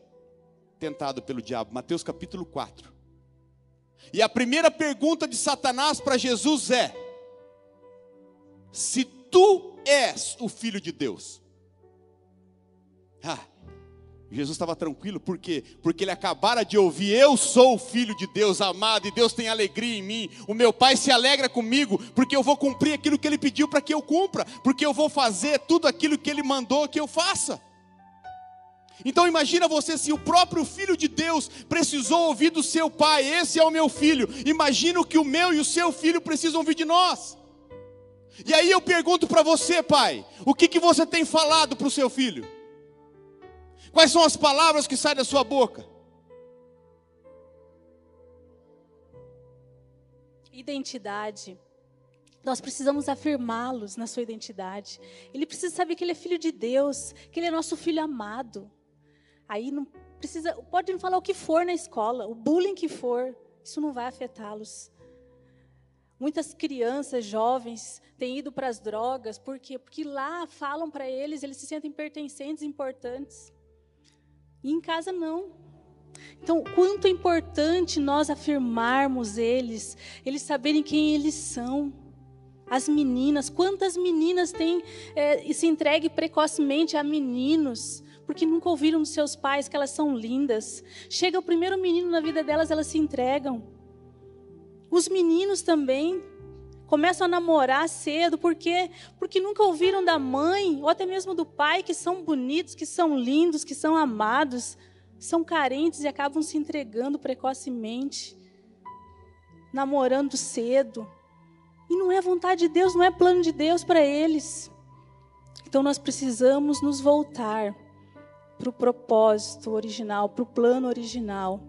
tentado pelo diabo. Mateus capítulo 4. E a primeira pergunta de Satanás para Jesus é: Se tu és o filho de Deus. Ah, Jesus estava tranquilo, por quê? Porque ele acabara de ouvir: Eu sou o filho de Deus amado e Deus tem alegria em mim. O meu Pai se alegra comigo, porque eu vou cumprir aquilo que ele pediu para que eu cumpra, porque eu vou fazer tudo aquilo que ele mandou que eu faça. Então imagina você se o próprio filho de Deus precisou ouvir do seu pai, esse é o meu filho. Imagina o que o meu e o seu filho precisam ouvir de nós. E aí eu pergunto para você, pai, o que, que você tem falado para o seu filho? Quais são as palavras que saem da sua boca? Identidade. Nós precisamos afirmá-los na sua identidade. Ele precisa saber que ele é filho de Deus, que ele é nosso filho amado. Aí não precisa, pode falar o que for na escola, o bullying que for, isso não vai afetá-los. Muitas crianças, jovens, têm ido para as drogas, por quê? Porque lá falam para eles, eles se sentem pertencentes, importantes. E em casa não. Então, quanto é importante nós afirmarmos eles, eles saberem quem eles são. As meninas, quantas meninas têm é, se entregue precocemente a meninos, porque nunca ouviram dos seus pais que elas são lindas. Chega o primeiro menino na vida delas, elas se entregam. Os meninos também começam a namorar cedo, porque porque nunca ouviram da mãe ou até mesmo do pai que são bonitos, que são lindos, que são amados, são carentes e acabam se entregando precocemente, namorando cedo. E não é vontade de Deus, não é plano de Deus para eles. Então nós precisamos nos voltar para o propósito original, para o plano original.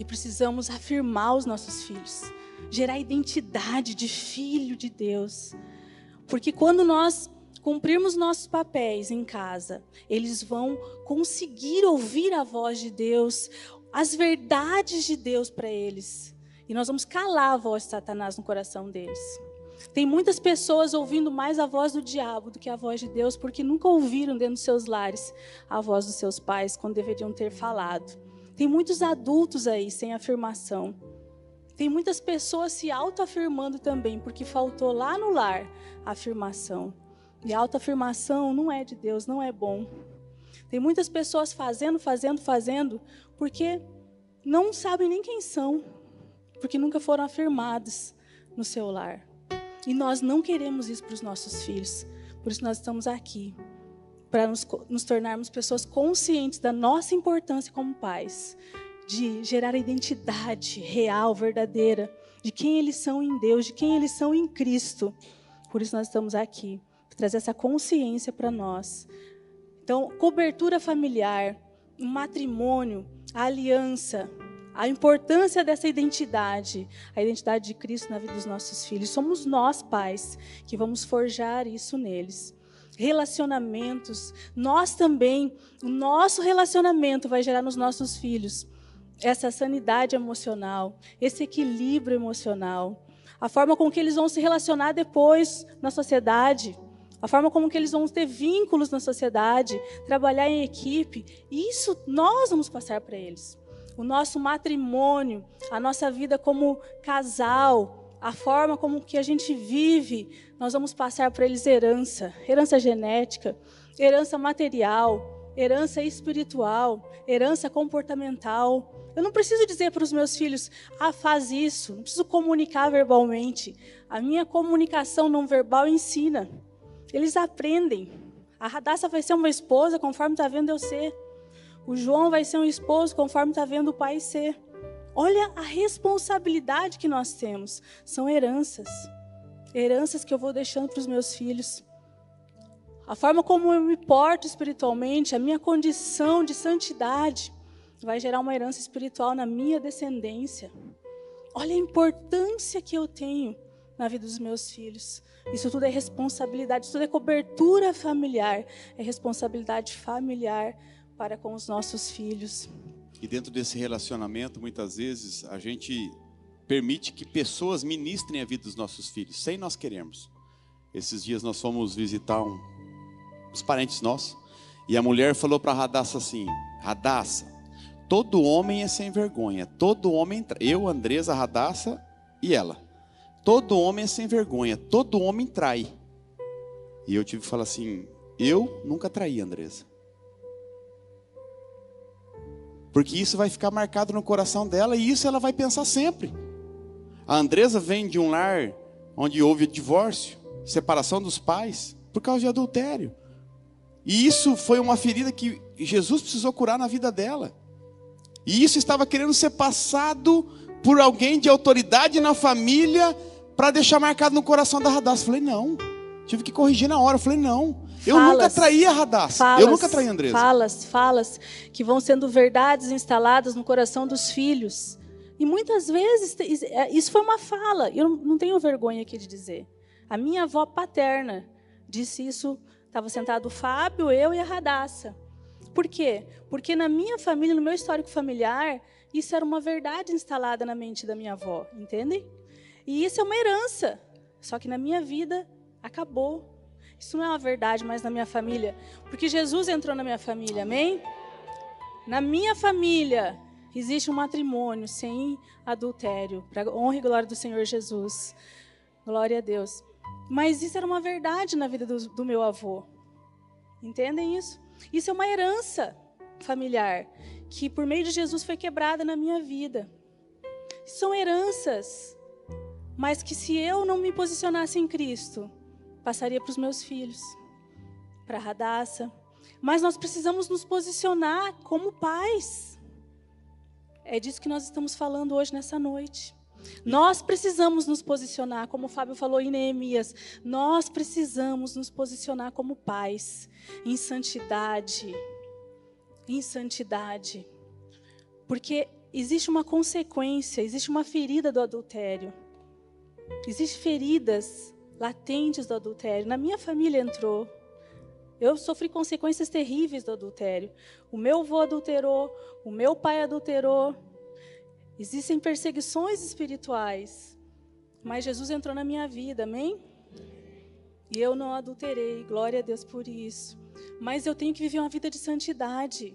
E precisamos afirmar os nossos filhos, gerar identidade de filho de Deus. Porque quando nós cumprirmos nossos papéis em casa, eles vão conseguir ouvir a voz de Deus, as verdades de Deus para eles. E nós vamos calar a voz de Satanás no coração deles. Tem muitas pessoas ouvindo mais a voz do diabo do que a voz de Deus, porque nunca ouviram dentro dos seus lares a voz dos seus pais quando deveriam ter falado. Tem muitos adultos aí sem afirmação. Tem muitas pessoas se autoafirmando também, porque faltou lá no lar a afirmação. E a autoafirmação não é de Deus, não é bom. Tem muitas pessoas fazendo, fazendo, fazendo, porque não sabem nem quem são, porque nunca foram afirmados no seu lar. E nós não queremos isso para os nossos filhos. Por isso nós estamos aqui para nos, nos, tornarmos pessoas conscientes da nossa importância como pais, de gerar a identidade real, verdadeira, de quem eles são em Deus, de quem eles são em Cristo. Por isso nós estamos aqui, para trazer essa consciência para nós. Então, cobertura familiar, um matrimônio, a aliança, a importância dessa identidade, a identidade de Cristo na vida dos nossos filhos. Somos nós, pais, que vamos forjar isso neles. Relacionamentos, nós também, o nosso relacionamento vai gerar nos nossos filhos essa sanidade emocional, esse equilíbrio emocional, a forma com que eles vão se relacionar depois na sociedade, a forma como que eles vão ter vínculos na sociedade, trabalhar em equipe, isso nós vamos passar para eles o nosso matrimônio, a nossa vida como casal, a forma como que a gente vive, nós vamos passar para eles herança, herança genética, herança material, herança espiritual, herança comportamental. Eu não preciso dizer para os meus filhos, ah, faz isso, não preciso comunicar verbalmente. A minha comunicação não verbal ensina. Eles aprendem. A Radassa vai ser uma esposa conforme está vendo eu ser. O João vai ser um esposo conforme está vendo o pai ser. Olha a responsabilidade que nós temos. São heranças. Heranças que eu vou deixando para os meus filhos. A forma como eu me porto espiritualmente, a minha condição de santidade, vai gerar uma herança espiritual na minha descendência. Olha a importância que eu tenho na vida dos meus filhos. Isso tudo é responsabilidade, isso tudo é cobertura familiar, é responsabilidade familiar para com os nossos filhos. E dentro desse relacionamento, muitas vezes, a gente permite que pessoas ministrem a vida dos nossos filhos, sem nós queremos. Esses dias nós fomos visitar um, uns parentes nossos, e a mulher falou para Radassa assim: Radassa, todo homem é sem vergonha, todo homem, eu, Andresa, Radassa e ela, todo homem é sem vergonha, todo homem trai. E eu tive que falar assim: eu nunca traí, Andresa. Porque isso vai ficar marcado no coração dela e isso ela vai pensar sempre. A Andresa vem de um lar onde houve divórcio, separação dos pais, por causa de adultério. E isso foi uma ferida que Jesus precisou curar na vida dela. E isso estava querendo ser passado por alguém de autoridade na família para deixar marcado no coração da Radassa. Falei, não. Tive que corrigir na hora. Falei, não. Eu Falas, nunca traí a Radassa. Eu nunca traí a Andresa. Falas, falas que vão sendo verdades instaladas no coração dos filhos. E muitas vezes é, isso foi uma fala. Eu não tenho vergonha aqui de dizer. A minha avó paterna disse isso. Estava sentado o Fábio, eu e a Radassa. Por quê? Porque na minha família, no meu histórico familiar, isso era uma verdade instalada na mente da minha avó, entendem? E isso é uma herança. Só que na minha vida acabou. Isso não é uma verdade mais na minha família, porque Jesus entrou na minha família, amém? Na minha família existe um matrimônio sem adultério, para honra e glória do Senhor Jesus. Glória a Deus. Mas isso era uma verdade na vida do, do meu avô. Entendem isso? Isso é uma herança familiar que, por meio de Jesus, foi quebrada na minha vida. São heranças, mas que se eu não me posicionasse em Cristo, passaria para os meus filhos, para a Radassa. Mas nós precisamos nos posicionar como pais. É disso que nós estamos falando hoje nessa noite. Nós precisamos nos posicionar, como o Fábio falou em Neemias, nós precisamos nos posicionar como pais, em santidade. Em santidade. Porque existe uma consequência, existe uma ferida do adultério. Existem feridas latentes do adultério. Na minha família entrou. Eu sofri consequências terríveis do adultério. O meu avô adulterou, o meu pai adulterou, Existem perseguições espirituais, mas Jesus entrou na minha vida, amém? E eu não adulterei, glória a Deus por isso. Mas eu tenho que viver uma vida de santidade.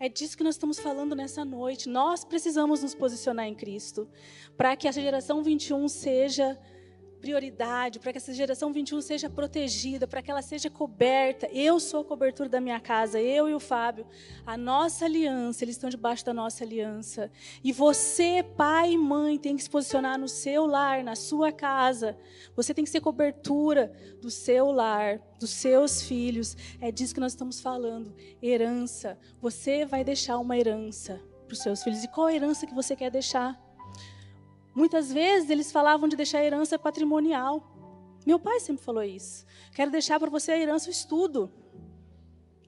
É disso que nós estamos falando nessa noite. Nós precisamos nos posicionar em Cristo para que a geração 21 seja prioridade, para que essa geração 21 seja protegida, para que ela seja coberta. Eu sou a cobertura da minha casa, eu e o Fábio. A nossa aliança, eles estão debaixo da nossa aliança. E você, pai e mãe, tem que se posicionar no seu lar, na sua casa. Você tem que ser cobertura do seu lar, dos seus filhos. É disso que nós estamos falando. Herança. Você vai deixar uma herança para os seus filhos. E qual a herança que você quer deixar? Muitas vezes eles falavam de deixar a herança patrimonial. Meu pai sempre falou isso. Quero deixar para você a herança o estudo.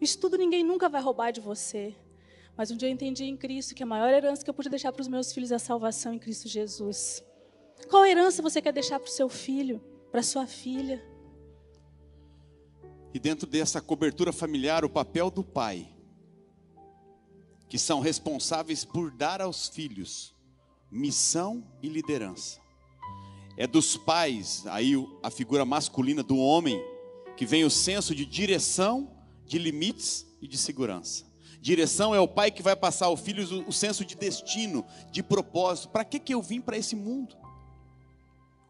O estudo ninguém nunca vai roubar de você. Mas um dia eu entendi em Cristo que a maior herança que eu pude deixar para os meus filhos é a salvação em Cristo Jesus. Qual herança você quer deixar para o seu filho, para sua filha? E dentro dessa cobertura familiar, o papel do pai, que são responsáveis por dar aos filhos missão e liderança. É dos pais, aí a figura masculina do homem, que vem o senso de direção, de limites e de segurança. Direção é o pai que vai passar ao filho o, senso de destino, de propósito. Para que, que eu vim para esse mundo?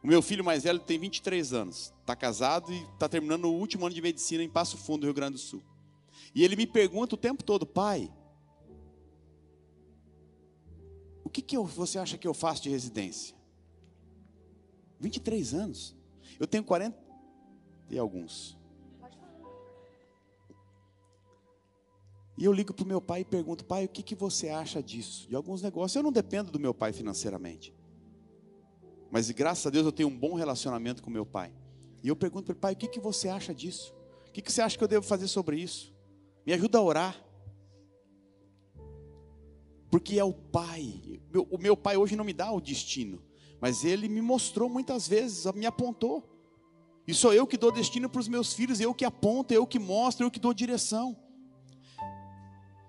O meu filho mais velho tem 23 anos, está casado e está terminando o último ano de medicina em Passo Fundo, Rio Grande do Sul. E ele me pergunta o tempo todo, pai, O que, que eu, você acha que eu faço de residência? 23 anos. Eu tenho 40 e alguns. E eu ligo para o meu pai e pergunto, pai, o que, que você acha disso? De alguns negócios. Eu não dependo do meu pai financeiramente. Mas graças a Deus eu tenho um bom relacionamento com meu pai. E eu pergunto para ele, pai, o que, que você acha disso? O que, que você acha que eu devo fazer sobre isso? Me ajuda a orar porque é o pai. O meu pai hoje não me dá o destino, mas ele me mostrou muitas vezes, me apontou. E sou eu que dou destino para os meus filhos, eu que aponto, eu que mostro, eu que dou direção.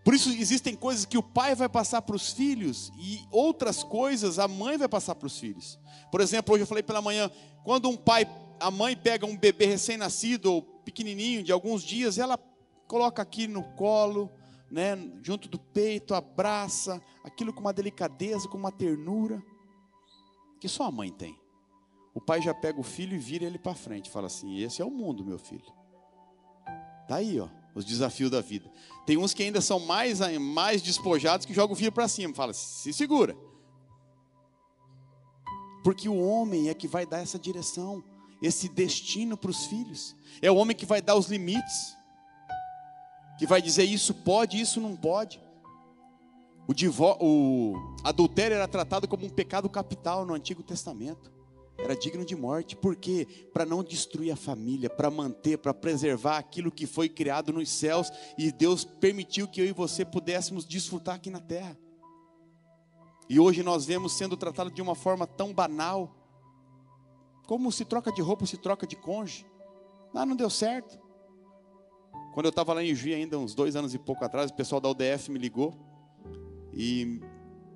Por isso existem coisas que o pai vai passar para os filhos e outras coisas a mãe vai passar para os filhos. Por exemplo, hoje eu falei pela manhã, quando um pai, a mãe pega um bebê recém-nascido ou pequenininho de alguns dias, ela coloca aqui no colo, né, junto do peito, abraça, aquilo com uma delicadeza, com uma ternura, que só a mãe tem. O pai já pega o filho e vira ele para frente, fala assim: esse é o mundo, meu filho. Tá aí, ó, os desafios da vida. Tem uns que ainda são mais, mais despojados que jogam o filho para cima, fala: se segura. Porque o homem é que vai dar essa direção, esse destino para os filhos. É o homem que vai dar os limites que vai dizer isso pode, isso não pode. O, divó, o adultério era tratado como um pecado capital no Antigo Testamento. Era digno de morte. Por quê? Para não destruir a família, para manter, para preservar aquilo que foi criado nos céus e Deus permitiu que eu e você pudéssemos desfrutar aqui na terra. E hoje nós vemos sendo tratado de uma forma tão banal. Como se troca de roupa, se troca de cônjuge. Ah, não deu certo. Quando eu estava lá em Juiz ainda, uns dois anos e pouco atrás, o pessoal da UDF me ligou e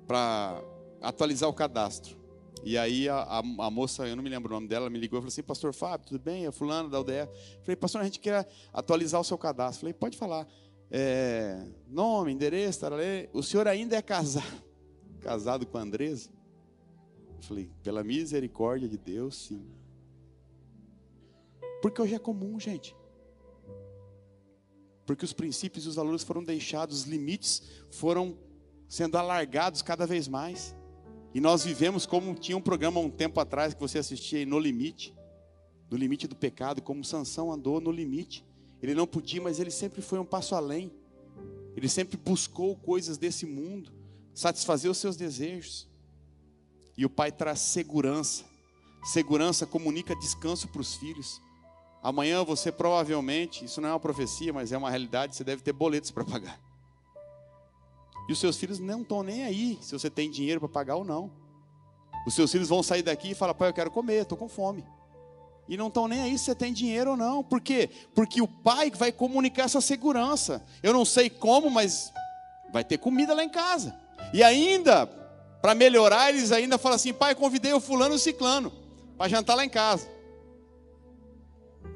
para atualizar o cadastro. E aí a, a, a, moça, eu não me lembro o nome dela, me ligou e falou assim, pastor Fábio, tudo bem? É fulano da UDF. Falei, pastor, a gente quer atualizar o seu cadastro. Falei, pode falar. É, nome, endereço, o senhor ainda é casado, [LAUGHS] casado com a Andresa? Falei, pela misericórdia de Deus, sim. Porque hoje é comum, gente. Porque os princípios e os valores foram deixados, os limites foram sendo alargados cada vez mais. E nós vivemos como tinha um programa um tempo atrás que você assistia aí, No Limite, no limite do pecado, como Sansão andou no limite. Ele não podia, mas ele sempre foi um passo além. Ele sempre buscou coisas desse mundo, satisfazer os seus desejos. E o pai traz segurança. Segurança comunica descanso para os filhos. Amanhã você provavelmente, isso não é uma profecia, mas é uma realidade, você deve ter boletos para pagar. E os seus filhos não estão nem aí se você tem dinheiro para pagar ou não. Os seus filhos vão sair daqui e falar: pai, eu quero comer, estou com fome. E não estão nem aí se você tem dinheiro ou não. Por quê? Porque o pai vai comunicar essa segurança. Eu não sei como, mas vai ter comida lá em casa. E ainda, para melhorar, eles ainda falam assim: pai, convidei o fulano e o ciclano para jantar lá em casa.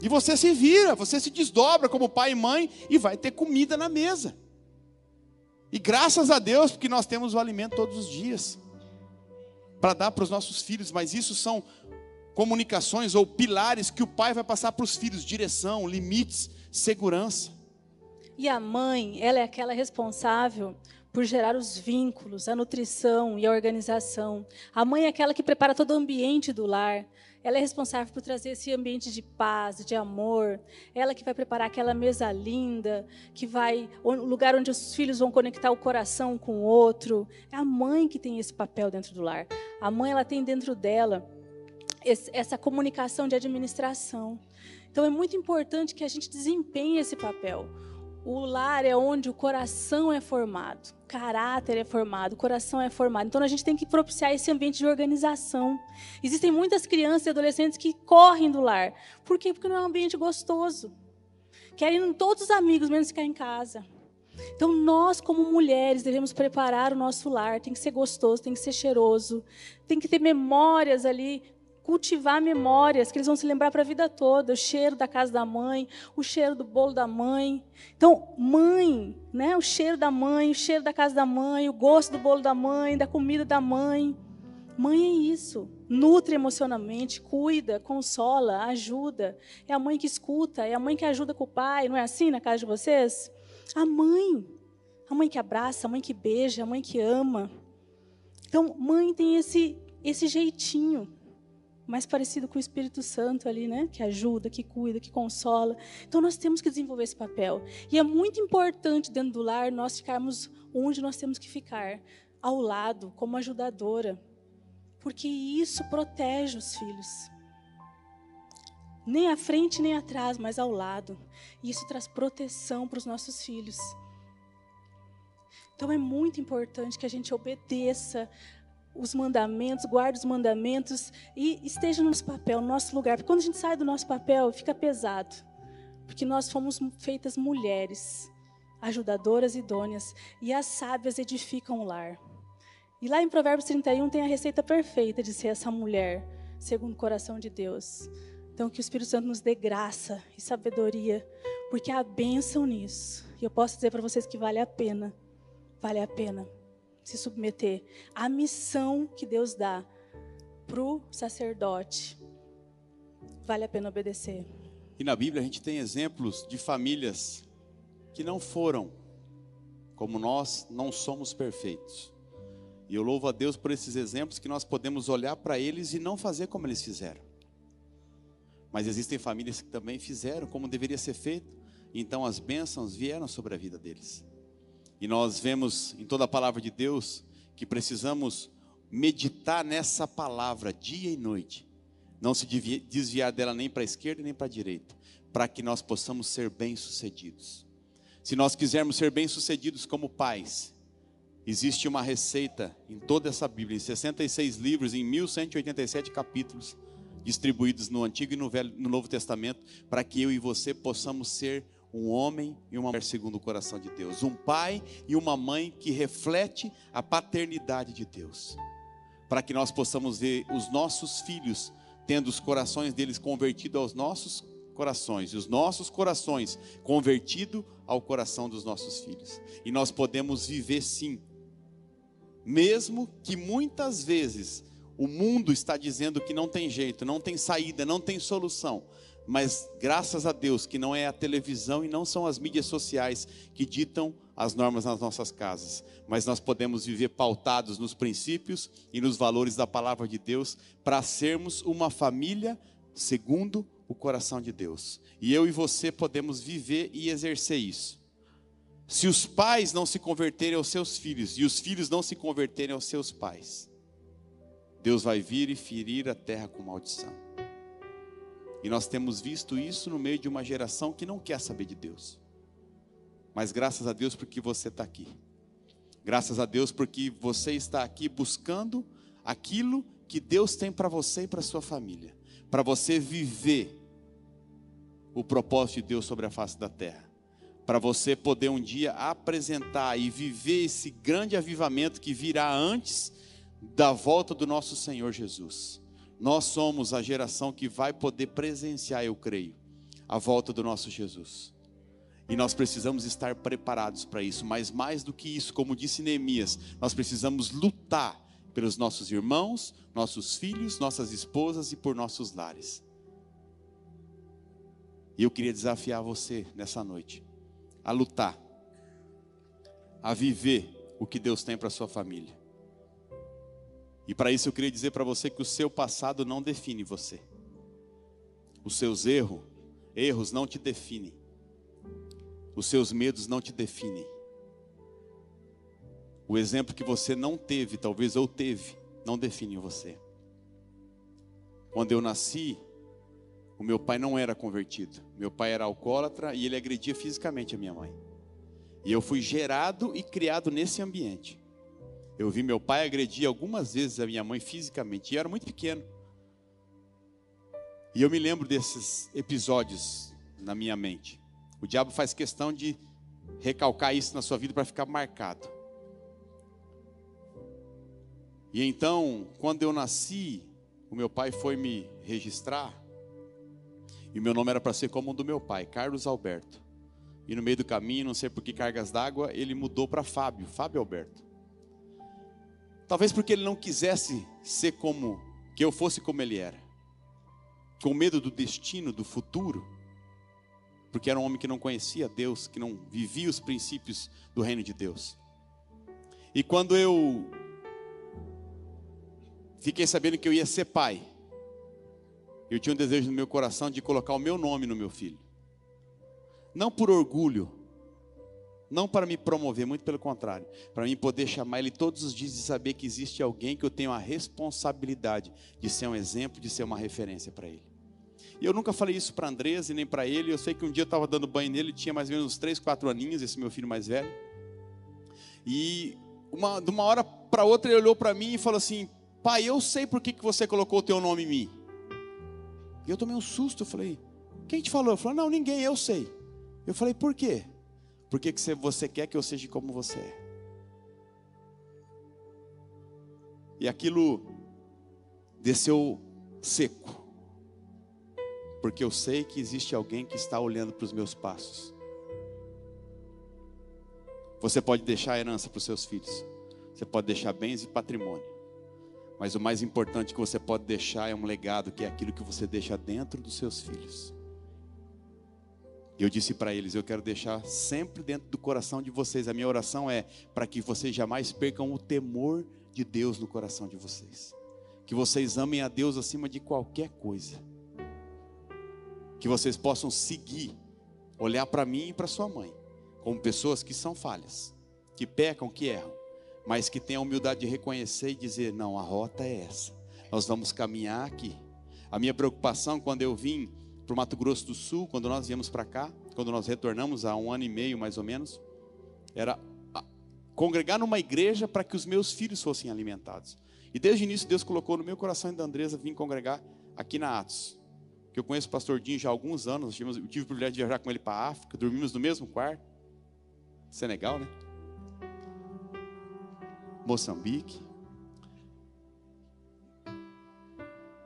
E você se vira, você se desdobra como pai e mãe e vai ter comida na mesa. E graças a Deus, porque nós temos o alimento todos os dias para dar para os nossos filhos, mas isso são comunicações ou pilares que o pai vai passar para os filhos: direção, limites, segurança. E a mãe, ela é aquela responsável por gerar os vínculos, a nutrição e a organização. A mãe é aquela que prepara todo o ambiente do lar. Ela é responsável por trazer esse ambiente de paz, de amor. Ela que vai preparar aquela mesa linda, que vai o lugar onde os filhos vão conectar o coração com o outro. É a mãe que tem esse papel dentro do lar. A mãe ela tem dentro dela esse, essa comunicação de administração. Então é muito importante que a gente desempenhe esse papel. O lar é onde o coração é formado, caráter é formado, o coração é formado. Então a gente tem que propiciar esse ambiente de organização. Existem muitas crianças e adolescentes que correm do lar. Por quê? Porque não é um ambiente gostoso. Querem todos os amigos, menos ficar em casa. Então, nós, como mulheres, devemos preparar o nosso lar. Tem que ser gostoso, tem que ser cheiroso, tem que ter memórias ali cultivar memórias que eles vão se lembrar para a vida toda, o cheiro da casa da mãe, o cheiro do bolo da mãe. Então, mãe, né? O cheiro da mãe, o cheiro da casa da mãe, o gosto do bolo da mãe, da comida da mãe. Mãe é isso. Nutre emocionalmente, cuida, consola, ajuda. É a mãe que escuta, é a mãe que ajuda com o pai, não é assim na casa de vocês? A mãe. A mãe que abraça, a mãe que beija, a mãe que ama. Então, mãe tem esse esse jeitinho mais parecido com o Espírito Santo ali, né? Que ajuda, que cuida, que consola. Então nós temos que desenvolver esse papel. E é muito importante dentro do lar nós ficarmos onde nós temos que ficar, ao lado, como ajudadora. Porque isso protege os filhos. Nem à frente nem atrás, mas ao lado. E isso traz proteção para os nossos filhos. Então é muito importante que a gente obedeça os mandamentos, guarde os mandamentos e esteja no nosso papel, no nosso lugar. Porque quando a gente sai do nosso papel, fica pesado. Porque nós fomos feitas mulheres, ajudadoras idôneas, e as sábias edificam o lar. E lá em Provérbios 31 tem a receita perfeita de ser essa mulher, segundo o coração de Deus. Então, que o Espírito Santo nos dê graça e sabedoria, porque há bênção nisso. E eu posso dizer para vocês que vale a pena. Vale a pena se submeter à missão que Deus dá para o sacerdote, vale a pena obedecer. E na Bíblia a gente tem exemplos de famílias que não foram como nós, não somos perfeitos. E eu louvo a Deus por esses exemplos que nós podemos olhar para eles e não fazer como eles fizeram. Mas existem famílias que também fizeram como deveria ser feito então as bênçãos vieram sobre a vida deles. E nós vemos em toda a palavra de Deus que precisamos meditar nessa palavra dia e noite, não se desviar dela nem para a esquerda nem para a direita, para que nós possamos ser bem-sucedidos. Se nós quisermos ser bem-sucedidos como pais, existe uma receita em toda essa Bíblia, em 66 livros, em 1187 capítulos, distribuídos no Antigo e no, Velho, no Novo Testamento, para que eu e você possamos ser um homem e uma mulher segundo o coração de Deus, um pai e uma mãe que reflete a paternidade de Deus, para que nós possamos ver os nossos filhos tendo os corações deles convertidos aos nossos corações e os nossos corações convertidos ao coração dos nossos filhos. E nós podemos viver sim, mesmo que muitas vezes o mundo está dizendo que não tem jeito, não tem saída, não tem solução. Mas graças a Deus que não é a televisão e não são as mídias sociais que ditam as normas nas nossas casas, mas nós podemos viver pautados nos princípios e nos valores da palavra de Deus para sermos uma família segundo o coração de Deus. E eu e você podemos viver e exercer isso. Se os pais não se converterem aos seus filhos e os filhos não se converterem aos seus pais, Deus vai vir e ferir a terra com maldição. E nós temos visto isso no meio de uma geração que não quer saber de Deus. Mas graças a Deus porque você está aqui. Graças a Deus porque você está aqui buscando aquilo que Deus tem para você e para sua família, para você viver o propósito de Deus sobre a face da terra, para você poder um dia apresentar e viver esse grande avivamento que virá antes da volta do nosso Senhor Jesus. Nós somos a geração que vai poder presenciar, eu creio, a volta do nosso Jesus. E nós precisamos estar preparados para isso, mas mais do que isso, como disse Neemias, nós precisamos lutar pelos nossos irmãos, nossos filhos, nossas esposas e por nossos lares. E eu queria desafiar você nessa noite a lutar, a viver o que Deus tem para sua família. E para isso eu queria dizer para você que o seu passado não define você. Os seus erros, erros não te definem. Os seus medos não te definem. O exemplo que você não teve, talvez ou teve, não define você. Quando eu nasci, o meu pai não era convertido. Meu pai era alcoólatra e ele agredia fisicamente a minha mãe. E eu fui gerado e criado nesse ambiente. Eu vi meu pai agredir algumas vezes a minha mãe fisicamente, e eu era muito pequeno. E eu me lembro desses episódios na minha mente. O diabo faz questão de recalcar isso na sua vida para ficar marcado. E então, quando eu nasci, o meu pai foi me registrar. E o meu nome era para ser como o do meu pai, Carlos Alberto. E no meio do caminho, não sei por que cargas d'água, ele mudou para Fábio, Fábio Alberto. Talvez porque ele não quisesse ser como, que eu fosse como ele era. Com medo do destino, do futuro. Porque era um homem que não conhecia Deus, que não vivia os princípios do reino de Deus. E quando eu fiquei sabendo que eu ia ser pai, eu tinha um desejo no meu coração de colocar o meu nome no meu filho. Não por orgulho, não para me promover, muito pelo contrário, para mim poder chamar ele todos os dias e saber que existe alguém que eu tenho a responsabilidade de ser um exemplo, de ser uma referência para ele. E eu nunca falei isso para Andrés e nem para ele. Eu sei que um dia eu estava dando banho nele, ele tinha mais ou menos uns 3, 4 aninhos, esse meu filho mais velho. E uma, de uma hora para outra ele olhou para mim e falou assim: Pai, eu sei por que, que você colocou o teu nome em mim. E eu tomei um susto, eu falei, quem te falou? Eu falei, não, ninguém, eu sei. Eu falei, por quê? Porque que você quer que eu seja como você é. E aquilo desceu seco. Porque eu sei que existe alguém que está olhando para os meus passos. Você pode deixar herança para os seus filhos. Você pode deixar bens e patrimônio. Mas o mais importante que você pode deixar é um legado, que é aquilo que você deixa dentro dos seus filhos. Eu disse para eles: eu quero deixar sempre dentro do coração de vocês. A minha oração é para que vocês jamais percam o temor de Deus no coração de vocês. Que vocês amem a Deus acima de qualquer coisa. Que vocês possam seguir olhar para mim e para sua mãe como pessoas que são falhas, que pecam, que erram, mas que têm a humildade de reconhecer e dizer: não, a rota é essa, nós vamos caminhar aqui. A minha preocupação quando eu vim para o Mato Grosso do Sul, quando nós viemos para cá, quando nós retornamos há um ano e meio mais ou menos, era congregar numa igreja para que os meus filhos fossem alimentados. E desde o início Deus colocou no meu coração e da Andresa vir congregar aqui na Atos. Que eu conheço o pastor Dinho já há alguns anos, eu tive o privilégio de viajar com ele para a África, dormimos no mesmo quarto. Senegal, né? Moçambique.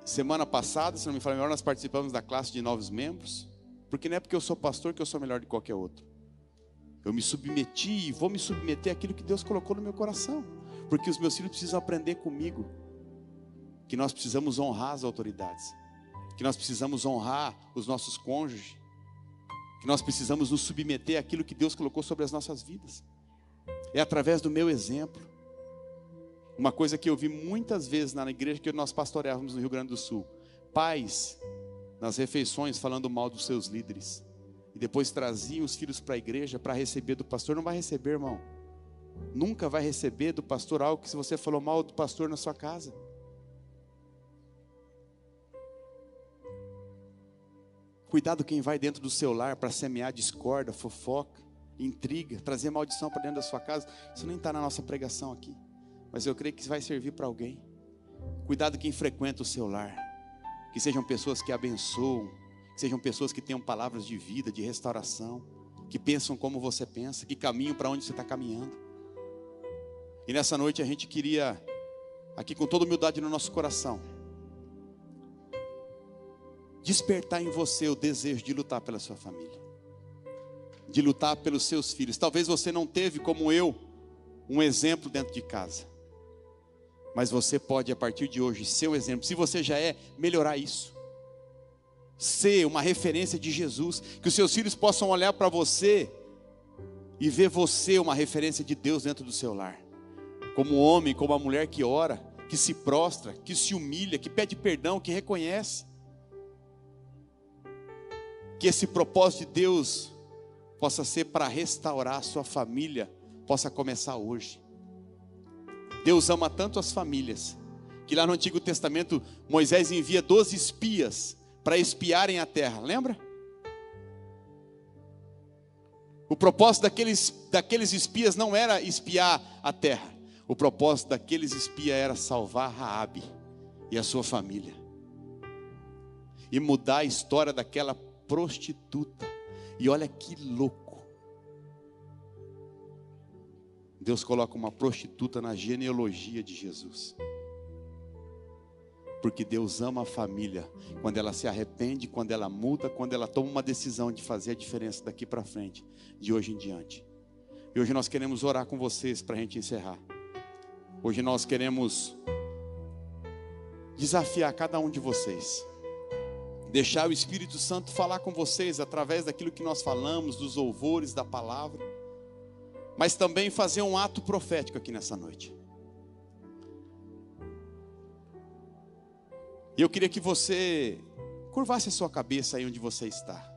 Semana passada, se não me falha melhor, nós participamos da classe de novos membros. Porque não é porque eu sou pastor que eu sou melhor de qualquer outro. Eu me submeti e vou me submeter àquilo que Deus colocou no meu coração. Porque os meus filhos precisam aprender comigo. Que nós precisamos honrar as autoridades. Que nós precisamos honrar os nossos cônjuges que nós precisamos nos submeter àquilo que Deus colocou sobre as nossas vidas. É através do meu exemplo. Uma coisa que eu vi muitas vezes na igreja que nós pastoreávamos no Rio Grande do Sul: pais nas refeições falando mal dos seus líderes. E depois traziam os filhos para a igreja para receber do pastor. Não vai receber, irmão. Nunca vai receber do pastor algo que se você falou mal do pastor na sua casa. Cuidado quem vai dentro do seu lar para semear discórdia, fofoca, intriga, trazer maldição para dentro da sua casa. Isso nem está na nossa pregação aqui. Mas eu creio que vai servir para alguém. Cuidado quem frequenta o seu lar. Que sejam pessoas que abençoam, que sejam pessoas que tenham palavras de vida, de restauração, que pensam como você pensa, que caminham para onde você está caminhando. E nessa noite a gente queria, aqui com toda humildade no nosso coração, despertar em você o desejo de lutar pela sua família, de lutar pelos seus filhos. Talvez você não teve, como eu, um exemplo dentro de casa, mas você pode, a partir de hoje, ser exemplo. Se você já é, melhorar isso. Ser uma referência de Jesus, que os seus filhos possam olhar para você e ver você uma referência de Deus dentro do seu lar. Como homem, como a mulher que ora, que se prostra, que se humilha, que pede perdão, que reconhece que esse propósito de Deus possa ser para restaurar a sua família, possa começar hoje. Deus ama tanto as famílias, que lá no Antigo Testamento Moisés envia 12 espias para espiarem a terra, lembra? O propósito daqueles, daqueles espias não era espiar a terra, o propósito daqueles espias era salvar Raabe e a sua família e mudar a história daquela prostituta. E olha que louco. Deus coloca uma prostituta na genealogia de Jesus. Porque Deus ama a família quando ela se arrepende, quando ela muda, quando ela toma uma decisão de fazer a diferença daqui para frente, de hoje em diante. E hoje nós queremos orar com vocês para a gente encerrar. Hoje nós queremos desafiar cada um de vocês deixar o Espírito Santo falar com vocês através daquilo que nós falamos, dos louvores da palavra, mas também fazer um ato profético aqui nessa noite. E eu queria que você curvasse a sua cabeça aí onde você está.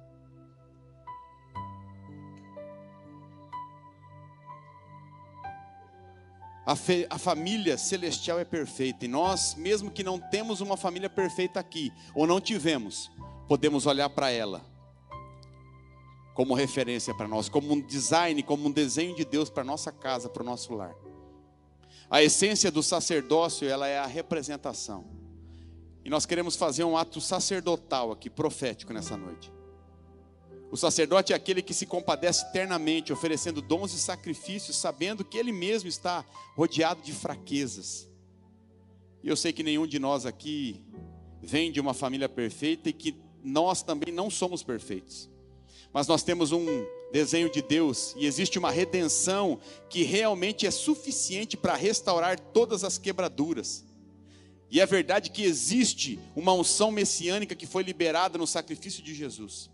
A, fe, a, família celestial é perfeita e nós, mesmo que não temos uma família perfeita aqui, ou não tivemos, podemos olhar para ela como referência para nós, como um design, como um desenho de Deus para nossa casa, para o nosso lar. A essência do sacerdócio, ela é a representação. E nós queremos fazer um ato sacerdotal aqui, profético nessa noite. O sacerdote é aquele que se compadece eternamente, oferecendo dons e sacrifícios, sabendo que ele mesmo está rodeado de fraquezas. E eu sei que nenhum de nós aqui vem de uma família perfeita e que nós também não somos perfeitos. Mas nós temos um desenho de Deus e existe uma redenção que realmente é suficiente para restaurar todas as quebraduras. E é verdade que existe uma unção messiânica que foi liberada no sacrifício de Jesus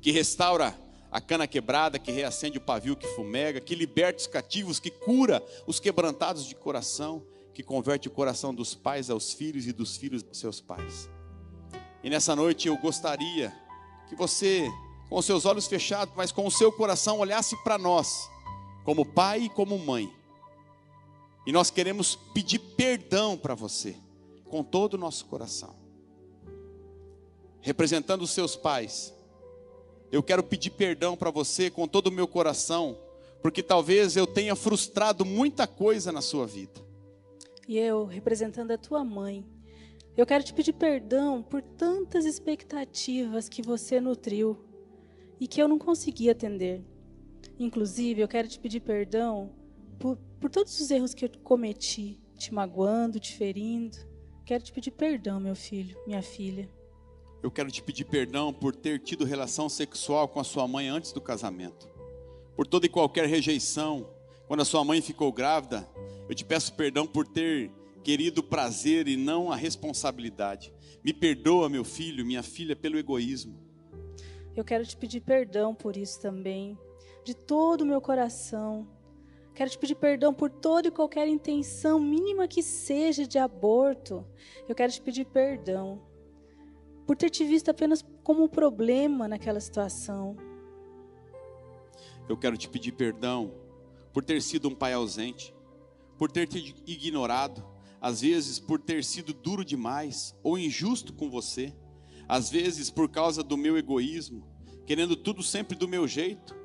que restaura a cana quebrada, que reacende o pavio que fumega, que liberta os cativos, que cura os quebrantados de coração, que converte o coração dos pais aos filhos e dos filhos aos seus pais. E nessa noite eu gostaria que você com os seus olhos fechados, mas com o seu coração olhasse para nós, como pai e como mãe. E nós queremos pedir perdão para você, com todo o nosso coração. Representando os seus pais, eu quero pedir perdão para você com todo o meu coração, porque talvez eu tenha frustrado muita coisa na sua vida. E eu, representando a tua mãe, eu quero te pedir perdão por tantas expectativas que você nutriu e que eu não consegui atender. Inclusive, eu quero te pedir perdão por, por todos os erros que eu cometi, te magoando, te ferindo. Quero te pedir perdão, meu filho, minha filha. Eu quero te pedir perdão por ter tido relação sexual com a sua mãe antes do casamento. Por toda e qualquer rejeição. Quando a sua mãe ficou grávida, eu te peço perdão por ter querido prazer e não a responsabilidade. Me perdoa, meu filho, minha filha, pelo egoísmo. Eu quero te pedir perdão por isso também, de todo o meu coração. Quero te pedir perdão por toda e qualquer intenção mínima que seja de aborto. Eu quero te pedir perdão por ter te visto apenas como um problema naquela situação. Eu quero te pedir perdão por ter sido um pai ausente, por ter te ignorado, às vezes por ter sido duro demais ou injusto com você, às vezes por causa do meu egoísmo, querendo tudo sempre do meu jeito,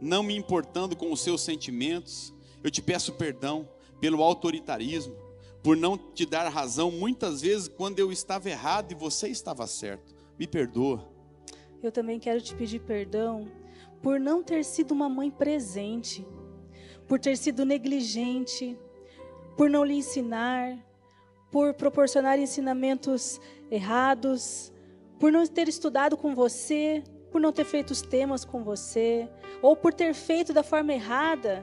não me importando com os seus sentimentos. Eu te peço perdão pelo autoritarismo, por não te dar razão muitas vezes quando eu estava errado e você estava certo. Me perdoa. Eu também quero te pedir perdão por não ter sido uma mãe presente, por ter sido negligente, por não lhe ensinar, por proporcionar ensinamentos errados, por não ter estudado com você, por não ter feito os temas com você, ou por ter feito da forma errada,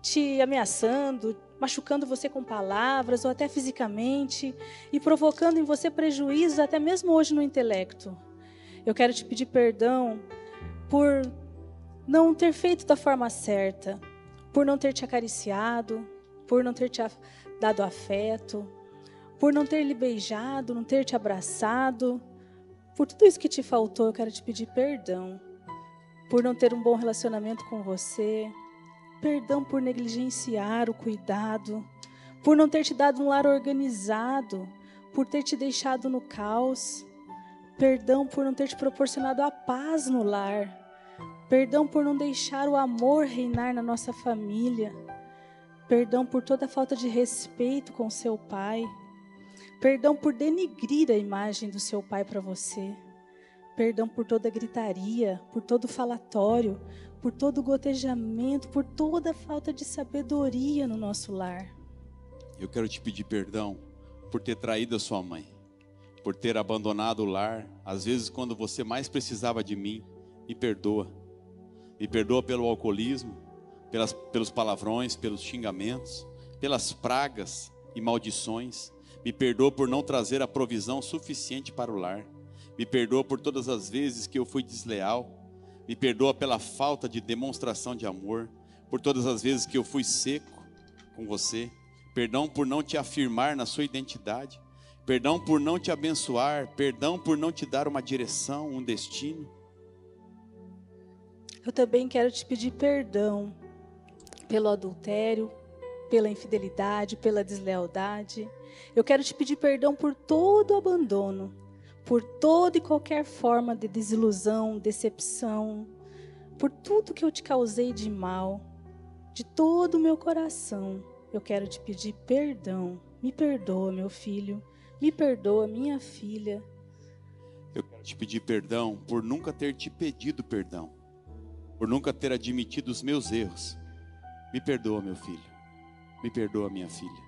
te ameaçando, machucando você com palavras ou até fisicamente e provocando em você prejuízos até mesmo hoje no intelecto. Eu quero te pedir perdão por não ter feito da forma certa, por não ter te acariciado, por não ter te dado afeto, por não ter lhe beijado, não ter te abraçado. Por tudo isso que te faltou, eu quero te pedir perdão. Por não ter um bom relacionamento com você, Perdão por negligenciar o cuidado, por não ter te dado um lar organizado, por ter te deixado no caos. Perdão por não ter te proporcionado a paz no lar. Perdão por não deixar o amor reinar na nossa família. Perdão por toda falta de respeito com seu pai. Perdão por denigrir a imagem do seu pai para você. Perdão por toda gritaria, por todo falatório, por todo gotejamento, por toda falta de sabedoria no nosso lar. Eu quero te pedir perdão por ter traído a sua mãe, por ter abandonado o lar, às vezes quando você mais precisava de mim. Me perdoa. Me perdoa pelo alcoolismo, pelas, pelos palavrões, pelos xingamentos, pelas pragas e maldições. Me perdoa por não trazer a provisão suficiente para o lar. Me perdoa por todas as vezes que eu fui desleal, me perdoa pela falta de demonstração de amor, por todas as vezes que eu fui seco com você. Perdão por não te afirmar na sua identidade. Perdão por não te abençoar. Perdão por não te dar uma direção, um destino. Eu também quero te pedir perdão pelo adultério, pela infidelidade, pela deslealdade. Eu quero te pedir perdão por todo o abandono por toda e qualquer forma de desilusão, decepção, por tudo que eu te causei de mal, de todo o meu coração. Eu quero te pedir perdão. Me perdoa, meu filho. Me perdoa, minha filha. Eu quero te pedir perdão por nunca ter te pedido perdão, por nunca ter admitido os meus erros. Me perdoa, meu filho. Me perdoa, minha filha.